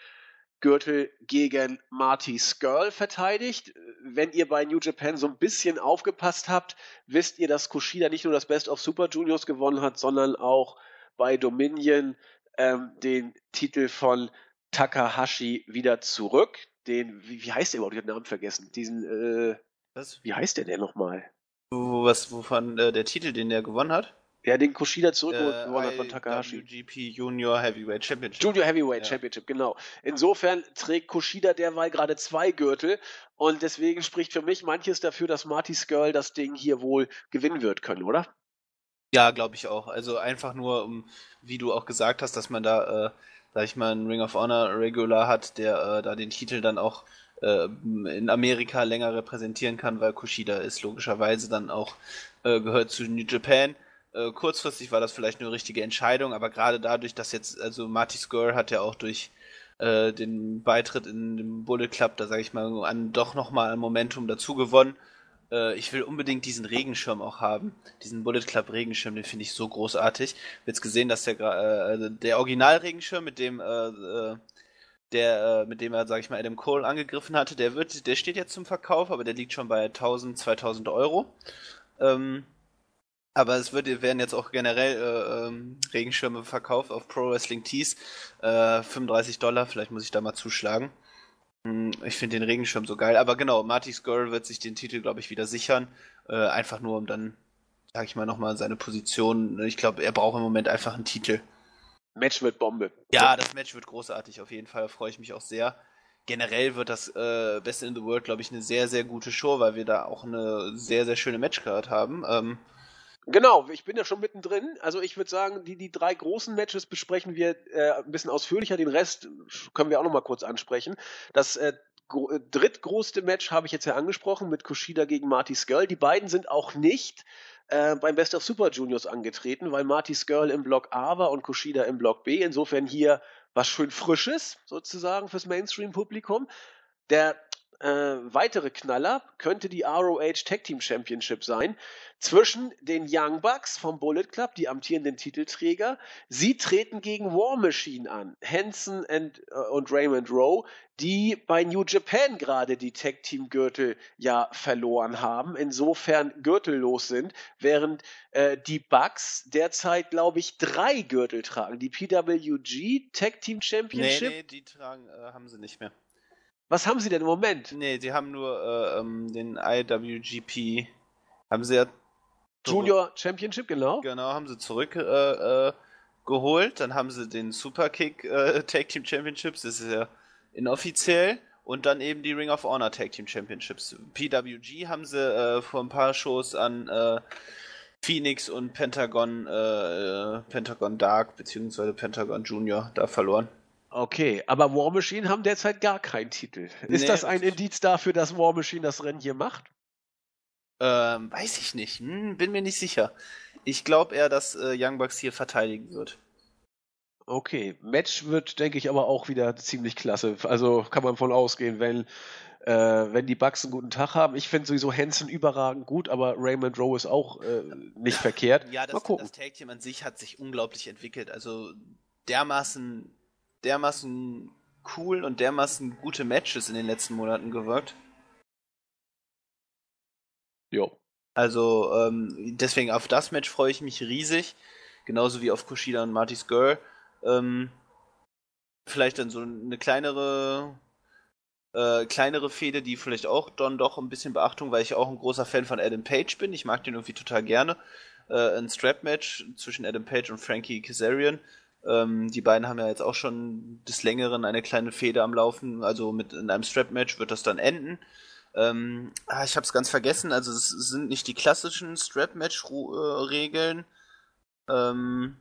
Gürtel gegen Marty Skrull verteidigt. Wenn ihr bei New Japan so ein bisschen aufgepasst habt, wisst ihr, dass Kushida nicht nur das Best of Super Juniors gewonnen hat, sondern auch bei Dominion ähm, den Titel von Takahashi wieder zurück. Den, wie, wie heißt der überhaupt? Ich habe den Namen vergessen. Diesen, äh, was? Wie heißt der denn nochmal? Was, wovon äh, der Titel, den der gewonnen hat? Ja, den Kushida zurückgewonnen hat von Takahashi. GP Junior Heavyweight Championship. Junior Heavyweight ja. Championship, genau. Insofern trägt Kushida derweil gerade zwei Gürtel und deswegen spricht für mich manches dafür, dass Marty Skrull das Ding hier wohl gewinnen wird können, oder? Ja, glaube ich auch. Also einfach nur, um, wie du auch gesagt hast, dass man da, äh, sag ich mal, einen Ring of Honor Regular hat, der äh, da den Titel dann auch äh, in Amerika länger repräsentieren kann, weil Kushida ist logischerweise dann auch äh, gehört zu New Japan. Äh, kurzfristig war das vielleicht eine richtige Entscheidung, aber gerade dadurch, dass jetzt, also Marty Skrull hat ja auch durch äh, den Beitritt in den Bullet Club, da sage ich mal, an, doch nochmal ein Momentum dazu gewonnen. Äh, ich will unbedingt diesen Regenschirm auch haben. Diesen Bullet Club Regenschirm, den finde ich so großartig. Jetzt gesehen, dass der, äh, also der Original-Regenschirm, mit dem äh, äh der, äh, mit dem er, sag ich mal, Adam Cole angegriffen hatte, der wird, der steht jetzt zum Verkauf, aber der liegt schon bei 1000, 2000 Euro. Ähm, aber es wird, werden jetzt auch generell äh, ähm, Regenschirme verkauft auf Pro Wrestling Tees. Äh, 35 Dollar, vielleicht muss ich da mal zuschlagen. Hm, ich finde den Regenschirm so geil. Aber genau, Marty Skrull wird sich den Titel, glaube ich, wieder sichern. Äh, einfach nur, um dann, sag ich mal, nochmal seine Position. Ich glaube, er braucht im Moment einfach einen Titel. Match wird Bombe. Ja, das Match wird großartig, auf jeden Fall. freue ich mich auch sehr. Generell wird das äh, Best in the World, glaube ich, eine sehr, sehr gute Show, weil wir da auch eine sehr, sehr schöne Matchcard haben. Ähm, Genau, ich bin ja schon mittendrin. Also ich würde sagen, die, die drei großen Matches besprechen wir äh, ein bisschen ausführlicher. Den Rest können wir auch noch mal kurz ansprechen. Das äh, äh drittgrößte Match habe ich jetzt ja angesprochen mit Kushida gegen Marty Skrull. Die beiden sind auch nicht äh, beim Best of Super Juniors angetreten, weil Marty Skrull im Block A war und Kushida im Block B. Insofern hier was schön Frisches sozusagen fürs Mainstream-Publikum. Der äh, weitere Knaller könnte die ROH Tag Team Championship sein zwischen den Young Bucks vom Bullet Club, die amtierenden Titelträger. Sie treten gegen War Machine an, Hanson and, äh, und Raymond Rowe, die bei New Japan gerade die Tag Team Gürtel ja verloren haben, insofern gürtellos sind, während äh, die Bucks derzeit, glaube ich, drei Gürtel tragen. Die PWG Tag Team Championship. Nee, nee, die tragen, äh, haben sie nicht mehr. Was haben sie denn im Moment? Nee, sie haben nur äh, ähm, den IWGP. Haben sie ja. Junior Championship, genau. Genau, haben sie zurückgeholt. Äh, äh, Dann haben sie den Superkick äh, Tag Team Championships, das ist ja inoffiziell. Und dann eben die Ring of Honor Tag Team Championships. PWG haben sie äh, vor ein paar Shows an äh, Phoenix und Pentagon, äh, Pentagon Dark beziehungsweise Pentagon Junior da verloren. Okay, aber War Machine haben derzeit gar keinen Titel. Ist nee, das ein Indiz dafür, dass War Machine das Rennen hier macht? Ähm, weiß ich nicht. Hm, bin mir nicht sicher. Ich glaube eher, dass äh, Young Bucks hier verteidigen wird. Okay, Match wird, denke ich, aber auch wieder ziemlich klasse. Also kann man von ausgehen, wenn, äh, wenn die Bucks einen guten Tag haben. Ich finde sowieso Hansen überragend gut, aber Raymond Rowe ist auch äh, nicht verkehrt. Ja, das, das Tag Team an sich hat sich unglaublich entwickelt. Also dermaßen dermaßen cool und dermaßen gute Matches in den letzten Monaten gewirkt. Jo. Also, ähm, deswegen auf das Match freue ich mich riesig. Genauso wie auf Kushida und Marty's Girl. Ähm, vielleicht dann so eine kleinere, äh, kleinere Fehde, die vielleicht auch dann doch ein bisschen Beachtung, weil ich auch ein großer Fan von Adam Page bin. Ich mag den irgendwie total gerne. Äh, ein Strap-Match zwischen Adam Page und Frankie Kazarian ähm, die beiden haben ja jetzt auch schon des Längeren eine kleine Feder am Laufen. Also mit in einem Strap-Match wird das dann enden. Ähm, ah, ich habe es ganz vergessen. Also es sind nicht die klassischen Strap-Match-Regeln. Ähm,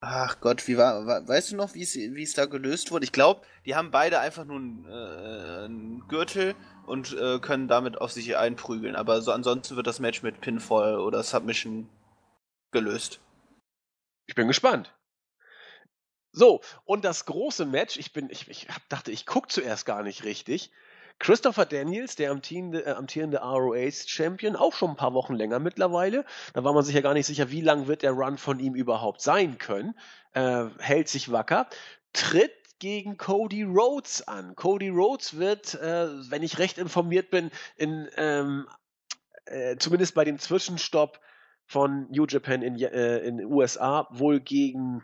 ach Gott, wie war, war weißt du noch, wie es da gelöst wurde? Ich glaube, die haben beide einfach nur einen, äh, einen Gürtel und äh, können damit auf sich einprügeln. Aber so ansonsten wird das Match mit Pinfall oder Submission gelöst. Ich bin gespannt. So, und das große Match, ich bin, ich, ich dachte, ich gucke zuerst gar nicht richtig. Christopher Daniels, der amtierende, äh, amtierende ROH-Champion, auch schon ein paar Wochen länger mittlerweile. Da war man sich ja gar nicht sicher, wie lang wird der Run von ihm überhaupt sein können. Äh, hält sich wacker. Tritt gegen Cody Rhodes an. Cody Rhodes wird, äh, wenn ich recht informiert bin, in, ähm, äh, zumindest bei dem Zwischenstopp von New Japan in, äh, in USA wohl gegen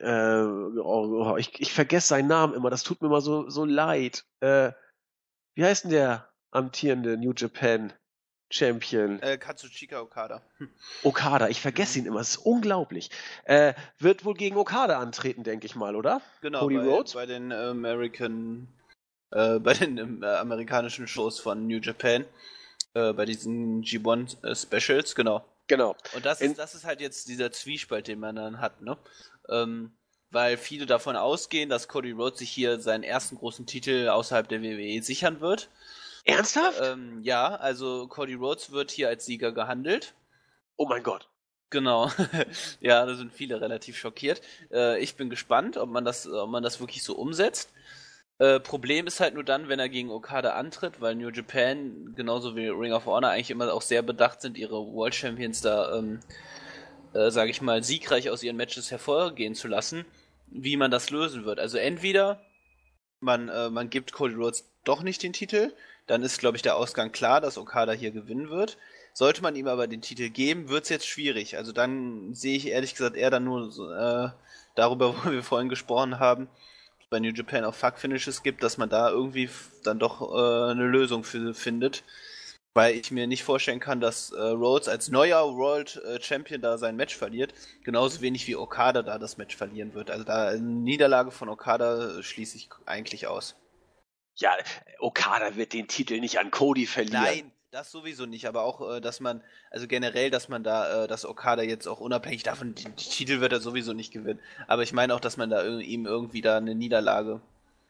äh, äh, oh, ich, ich vergesse seinen Namen immer, das tut mir immer so, so leid. Äh, wie heißt denn der amtierende New Japan Champion? Äh, Katsuchika Okada. Okada, ich vergesse ihn immer, es ist unglaublich. Äh, wird wohl gegen Okada antreten, denke ich mal, oder? Genau, Cody bei, Rhodes? bei den American, äh, bei den äh, amerikanischen Shows von New Japan, äh, bei diesen G1 äh, Specials, genau. Genau. Und das ist, das ist halt jetzt dieser Zwiespalt, den man dann hat, ne? Ähm, weil viele davon ausgehen, dass Cody Rhodes sich hier seinen ersten großen Titel außerhalb der WWE sichern wird. Ernsthaft? Ähm, ja, also Cody Rhodes wird hier als Sieger gehandelt. Oh mein Gott. Genau. ja, da sind viele relativ schockiert. Äh, ich bin gespannt, ob man das, ob man das wirklich so umsetzt. Äh, Problem ist halt nur dann, wenn er gegen Okada antritt, weil New Japan, genauso wie Ring of Honor, eigentlich immer auch sehr bedacht sind, ihre World Champions da, ähm, äh, sage ich mal, siegreich aus ihren Matches hervorgehen zu lassen, wie man das lösen wird. Also entweder man, äh, man gibt Cody Rhodes doch nicht den Titel, dann ist, glaube ich, der Ausgang klar, dass Okada hier gewinnen wird. Sollte man ihm aber den Titel geben, wird es jetzt schwierig. Also dann sehe ich ehrlich gesagt eher dann nur äh, darüber, wo wir vorhin gesprochen haben, bei New Japan auch Fuck-Finishes gibt, dass man da irgendwie dann doch äh, eine Lösung für findet. Weil ich mir nicht vorstellen kann, dass äh, Rhodes als neuer World äh, Champion da sein Match verliert. Genauso wenig wie Okada da das Match verlieren wird. Also da eine Niederlage von Okada schließe ich eigentlich aus. Ja, Okada wird den Titel nicht an Cody verlieren. Nein, das sowieso nicht, aber auch, äh, dass man, also generell, dass man da, äh, dass Okada jetzt auch unabhängig davon, den Titel wird er sowieso nicht gewinnen. Aber ich meine auch, dass man da ihm irgendwie da eine Niederlage.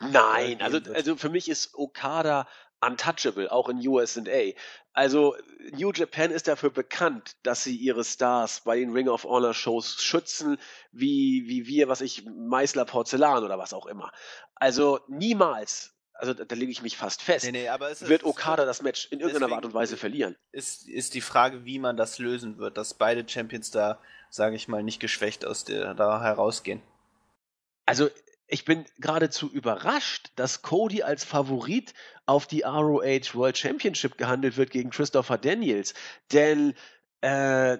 Nein, also, also für mich ist Okada untouchable, auch in USA. Also New Japan ist dafür bekannt, dass sie ihre Stars bei den Ring of Honor Shows schützen, wie, wie wir, was ich, Meißler Porzellan oder was auch immer. Also niemals also da, da lege ich mich fast fest, nee, nee, ist, wird Okada das Match in irgendeiner Art und Weise verlieren. Ist, ist die Frage, wie man das lösen wird, dass beide Champions da, sage ich mal, nicht geschwächt aus der, da herausgehen. Also ich bin geradezu überrascht, dass Cody als Favorit auf die ROH World Championship gehandelt wird gegen Christopher Daniels. Denn äh,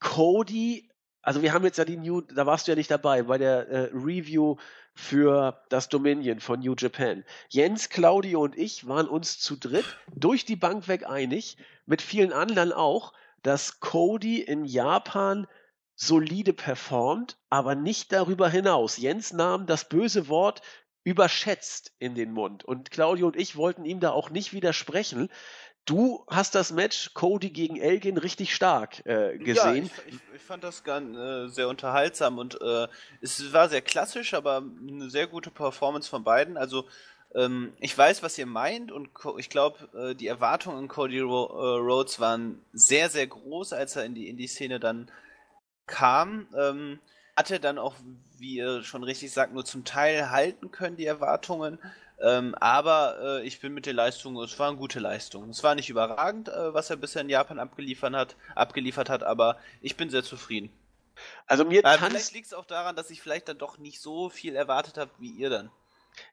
Cody, also wir haben jetzt ja die New, da warst du ja nicht dabei, bei der äh, Review für das Dominion von New Japan. Jens, Claudio und ich waren uns zu dritt durch die Bank weg einig, mit vielen anderen auch, dass Cody in Japan solide performt, aber nicht darüber hinaus. Jens nahm das böse Wort überschätzt in den Mund und Claudio und ich wollten ihm da auch nicht widersprechen. Du hast das Match Cody gegen Elgin richtig stark äh, gesehen. Ja, ich, ich, ich, fand das ganz, äh, sehr unterhaltsam und äh, es war sehr klassisch, aber eine sehr gute Performance von beiden. Also ähm, ich weiß, was ihr meint und ich glaube, äh, die Erwartungen an Cody Ro äh, Rhodes waren sehr, sehr groß, als er in die Indie-Szene dann kam. Ähm, hatte dann auch, wie ihr schon richtig sagt, nur zum Teil halten können, die Erwartungen. Ähm, aber äh, ich bin mit der Leistung, es waren gute Leistungen. Es war nicht überragend, äh, was er bisher in Japan abgeliefert hat, abgeliefert hat, aber ich bin sehr zufrieden. Also mir äh, Vielleicht liegt es auch daran, dass ich vielleicht dann doch nicht so viel erwartet habe wie ihr dann.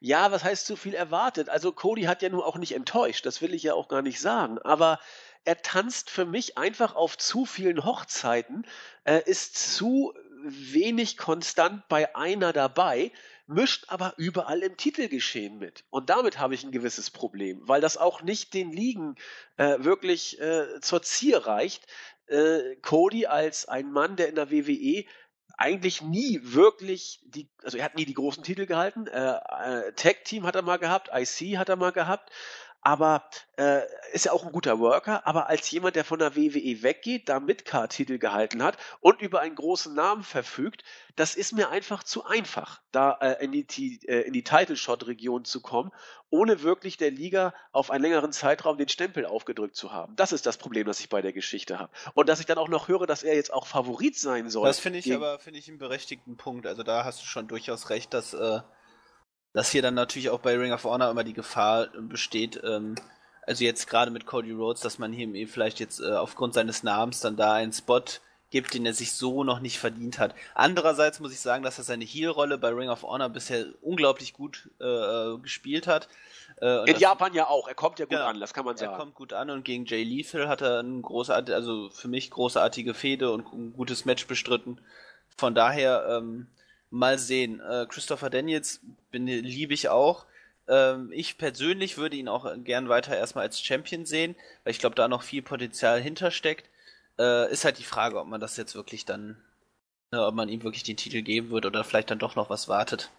Ja, was heißt zu viel erwartet? Also Cody hat ja nun auch nicht enttäuscht, das will ich ja auch gar nicht sagen. Aber er tanzt für mich einfach auf zu vielen Hochzeiten, äh, ist zu wenig konstant bei einer dabei mischt aber überall im Titelgeschehen mit. Und damit habe ich ein gewisses Problem, weil das auch nicht den Ligen äh, wirklich äh, zur Zier reicht. Äh, Cody als ein Mann, der in der WWE eigentlich nie wirklich die, also er hat nie die großen Titel gehalten. Äh, äh, Tag Team hat er mal gehabt, IC hat er mal gehabt, aber äh, ist ja auch ein guter Worker, aber als jemand, der von der WWE weggeht, da Midcard-Titel gehalten hat und über einen großen Namen verfügt, das ist mir einfach zu einfach, da äh, in die, äh, in die Title-Shot-Region zu kommen, ohne wirklich der Liga auf einen längeren Zeitraum den Stempel aufgedrückt zu haben. Das ist das Problem, das ich bei der Geschichte habe. Und dass ich dann auch noch höre, dass er jetzt auch Favorit sein soll. Das finde ich aber, finde ich einen berechtigten Punkt. Also da hast du schon durchaus recht, dass äh, dass hier dann natürlich auch bei Ring of Honor immer die Gefahr besteht, ähm, also jetzt gerade mit Cody Rhodes, dass man hier vielleicht jetzt äh, aufgrund seines Namens dann da einen Spot gibt, den er sich so noch nicht verdient hat. Andererseits muss ich sagen, dass er seine Heel-Rolle bei Ring of Honor bisher unglaublich gut äh, gespielt hat. Äh, In Japan ja auch, er kommt ja gut genau, an, das kann man sagen. Er kommt gut an und gegen Jay Lethal hat er ein großartig, also für mich großartige Fehde und ein gutes Match bestritten. Von daher, ähm, mal sehen. Äh, Christopher Daniels bin, liebe ich auch. Ähm, ich persönlich würde ihn auch gern weiter erstmal als Champion sehen, weil ich glaube, da noch viel Potenzial hintersteckt. Äh, ist halt die Frage, ob man das jetzt wirklich dann, äh, ob man ihm wirklich den Titel geben wird oder vielleicht dann doch noch was wartet.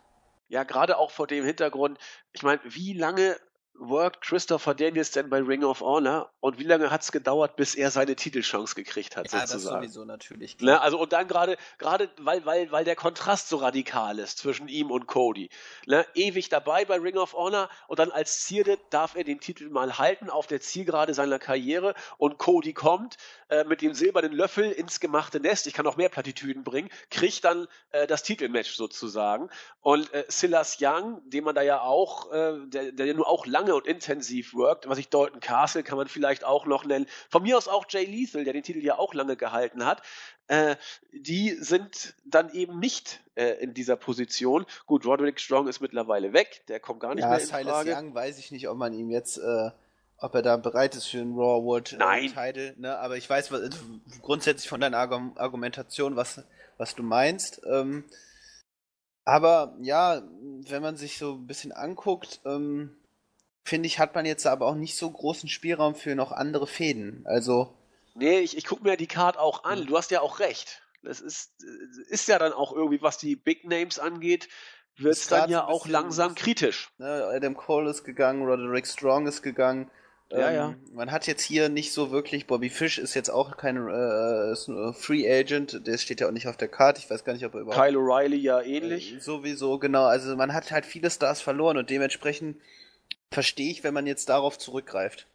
Ja, gerade auch vor dem Hintergrund, ich meine, wie lange worked Christopher Daniels denn bei Ring of Honor und wie lange hat es gedauert, bis er seine Titelchance gekriegt hat, ja, sozusagen? Das sowieso natürlich. Ne? Also und dann gerade, gerade weil, weil, weil der Kontrast so radikal ist zwischen ihm und Cody. Ne? Ewig dabei bei Ring of Honor und dann als Zierde darf er den Titel mal halten auf der Zielgerade seiner Karriere und Cody kommt äh, mit dem silbernen Löffel ins gemachte Nest, ich kann noch mehr Plattitüden bringen, kriegt dann äh, das Titelmatch sozusagen. Und äh, Silas Young, den man da ja auch, äh, der, der ja nur auch lange und intensiv worked, was ich Dalton Castle kann man vielleicht auch noch nennen. Von mir aus auch Jay Lethal, der den Titel ja auch lange gehalten hat. Äh, die sind dann eben nicht äh, in dieser Position. Gut, Roderick Strong ist mittlerweile weg, der kommt gar nicht ja, mehr in Silas Frage. Young weiß ich nicht, ob man ihm jetzt äh, ob er da bereit ist für einen Raw World äh, Title, ne? Aber ich weiß was, grundsätzlich von deiner Argumentation, was, was du meinst. Ähm, aber ja, wenn man sich so ein bisschen anguckt, ähm, finde ich, hat man jetzt aber auch nicht so großen Spielraum für noch andere Fäden. Also. Nee, ich, ich gucke mir die Card auch an. Du hast ja auch recht. Das ist, ist ja dann auch irgendwie, was die Big Names angeht, wird es dann ja auch langsam kritisch. Ne, Adam Cole ist gegangen, Roderick Strong ist gegangen. Ja, ähm, ja. Man hat jetzt hier nicht so wirklich, Bobby Fish ist jetzt auch kein äh, Free Agent, der steht ja auch nicht auf der Karte, ich weiß gar nicht, ob er überhaupt... Kyle O'Reilly ja ähnlich. Äh, sowieso, genau, also man hat halt viele Stars verloren und dementsprechend verstehe ich, wenn man jetzt darauf zurückgreift.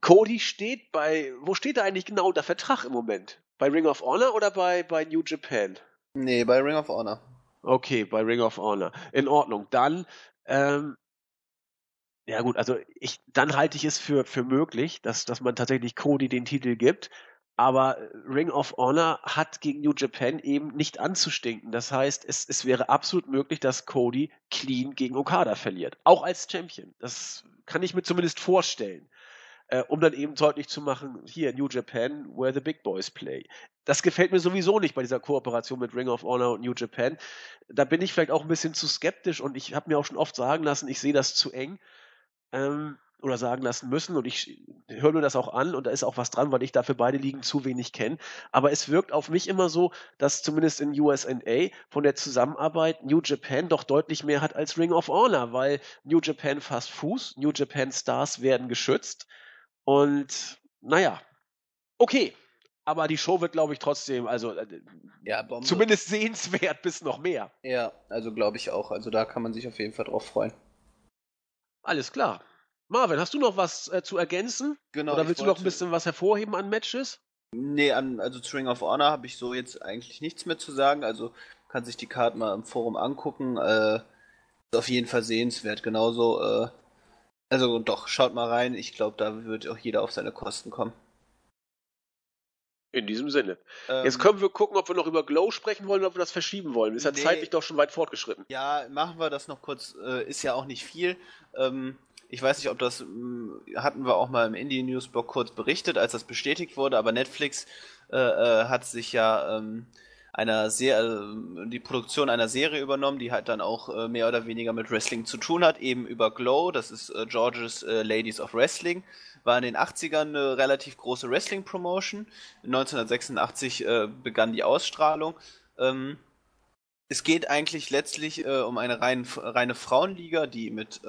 Cody steht bei, wo steht da eigentlich genau der Vertrag im Moment? Bei Ring of Honor oder bei, bei New Japan? Nee, bei Ring of Honor. Okay, bei Ring of Honor. In Ordnung. Dann ähm, ja gut, also ich, dann halte ich es für, für möglich, dass, dass man tatsächlich Cody den Titel gibt. Aber Ring of Honor hat gegen New Japan eben nicht anzustinken. Das heißt, es, es wäre absolut möglich, dass Cody clean gegen Okada verliert. Auch als Champion. Das kann ich mir zumindest vorstellen. Äh, um dann eben deutlich zu machen, hier New Japan, where the big boys play. Das gefällt mir sowieso nicht bei dieser Kooperation mit Ring of Honor und New Japan. Da bin ich vielleicht auch ein bisschen zu skeptisch und ich habe mir auch schon oft sagen lassen, ich sehe das zu eng ähm, oder sagen lassen müssen und ich höre mir das auch an und da ist auch was dran, weil ich dafür beide Ligen zu wenig kenne. Aber es wirkt auf mich immer so, dass zumindest in USA von der Zusammenarbeit New Japan doch deutlich mehr hat als Ring of Honor, weil New Japan fasst Fuß, New Japan Stars werden geschützt und naja, okay. Aber die Show wird, glaube ich, trotzdem, also äh, ja, zumindest sehenswert bis noch mehr. Ja, also glaube ich auch. Also da kann man sich auf jeden Fall drauf freuen. Alles klar. Marvin, hast du noch was äh, zu ergänzen? Genau. Oder willst du noch ein bisschen was hervorheben an Matches? Nee, an, also zu Ring of Honor habe ich so jetzt eigentlich nichts mehr zu sagen. Also kann sich die Karte mal im Forum angucken. Äh, ist auf jeden Fall sehenswert. Genauso, äh, also doch, schaut mal rein. Ich glaube, da wird auch jeder auf seine Kosten kommen. In diesem Sinne. Ähm, Jetzt können wir gucken, ob wir noch über Glow sprechen wollen oder ob wir das verschieben wollen. Ist ja nee, zeitlich doch schon weit fortgeschritten. Ja, machen wir das noch kurz. Äh, ist ja auch nicht viel. Ähm, ich weiß nicht, ob das äh, hatten wir auch mal im Indie Newsblog kurz berichtet, als das bestätigt wurde, aber Netflix äh, äh hat sich ja ähm, einer sehr äh, die Produktion einer Serie übernommen, die halt dann auch äh, mehr oder weniger mit Wrestling zu tun hat, eben über Glow, das ist äh, George's äh, Ladies of Wrestling war in den 80ern eine relativ große Wrestling-Promotion. 1986 äh, begann die Ausstrahlung. Ähm, es geht eigentlich letztlich um eine rein, reine Frauenliga, die mit,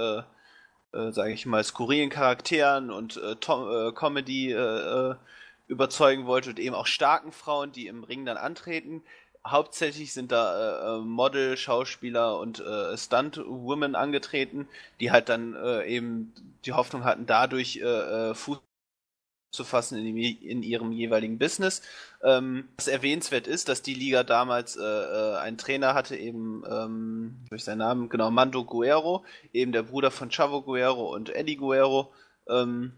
äh, sage ich mal, skurrilen Charakteren und äh, äh Comedy äh, äh, überzeugen wollte und eben auch starken Frauen, die im Ring dann antreten. Hauptsächlich sind da äh, äh, Model, Schauspieler und äh, Stunt-Women angetreten, die halt dann eben die Hoffnung hatten, dadurch Fuß zu fassen in, in, ihrem jeweiligen Business. Ähm, was erwähnenswert ist, dass die Liga damals äh, äh, einen Trainer hatte, eben, ähm, durch seinen Namen, genau, Mando Guerrero, eben der Bruder von Chavo Guerrero und Eddie Guerrero. Ähm,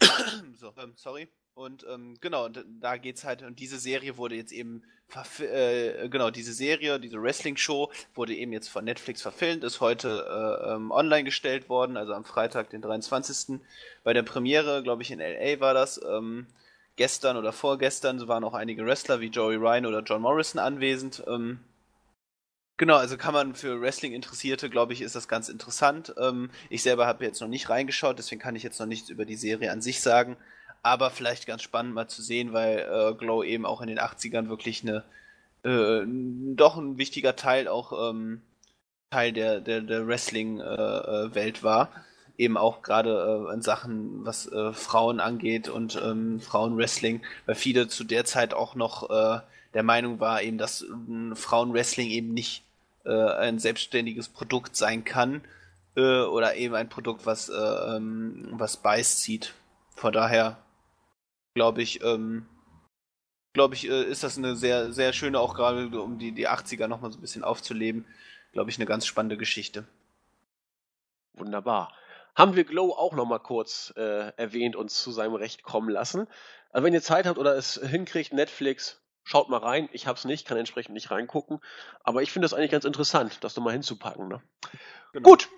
so, ähm, sorry. Und ähm, genau, da geht's halt, und diese Serie wurde jetzt eben, äh, genau, diese Serie, diese Wrestling-Show wurde eben jetzt von Netflix verfilmt, ist heute äh, ähm, online gestellt worden, also am Freitag, den 23. Bei der Premiere, glaube ich, in LA war das. Ähm, gestern oder vorgestern waren auch einige Wrestler wie Joey Ryan oder John Morrison anwesend. Ähm, Genau, also kann man für Wrestling-Interessierte, glaube ich, ist das ganz interessant. Ähm, ich selber habe jetzt noch nicht reingeschaut, deswegen kann ich jetzt noch nichts über die Serie an sich sagen aber vielleicht ganz spannend mal zu sehen, weil äh, Glow eben auch in den 80ern wirklich eine äh, doch ein wichtiger Teil auch ähm, Teil der, der, der Wrestling-Welt äh, war. Eben auch gerade äh, in Sachen, was äh, Frauen angeht und ähm, Frauenwrestling, weil viele zu der Zeit auch noch äh, der Meinung war, eben, dass äh, Frauenwrestling eben nicht äh, ein selbstständiges Produkt sein kann äh, oder eben ein Produkt, was, äh, ähm, was beißt zieht. Von daher glaube ich, ähm, glaube ich, äh, ist das eine sehr, sehr schöne, auch gerade um die, die 80er nochmal so ein bisschen aufzuleben, glaube ich, eine ganz spannende Geschichte. Wunderbar. Haben wir Glow auch nochmal kurz äh, erwähnt, uns zu seinem Recht kommen lassen. Also wenn ihr Zeit habt oder es hinkriegt, Netflix, schaut mal rein. Ich habe es nicht, kann entsprechend nicht reingucken. Aber ich finde das eigentlich ganz interessant, das nochmal hinzupacken. Ne? Genau. Gut,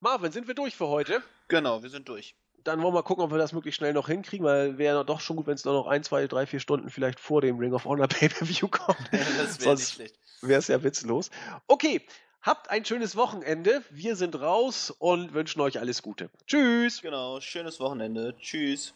Marvin, sind wir durch für heute? Genau, wir sind durch dann wollen wir mal gucken, ob wir das möglichst schnell noch hinkriegen, weil wäre doch schon gut, wenn es noch ein, zwei, drei, vier Stunden vielleicht vor dem Ring of Honor Pay-Per-View kommt. das wäre nicht schlecht. Wäre es ja witzlos. Okay, habt ein schönes Wochenende. Wir sind raus und wünschen euch alles Gute. Tschüss. Genau, schönes Wochenende. Tschüss.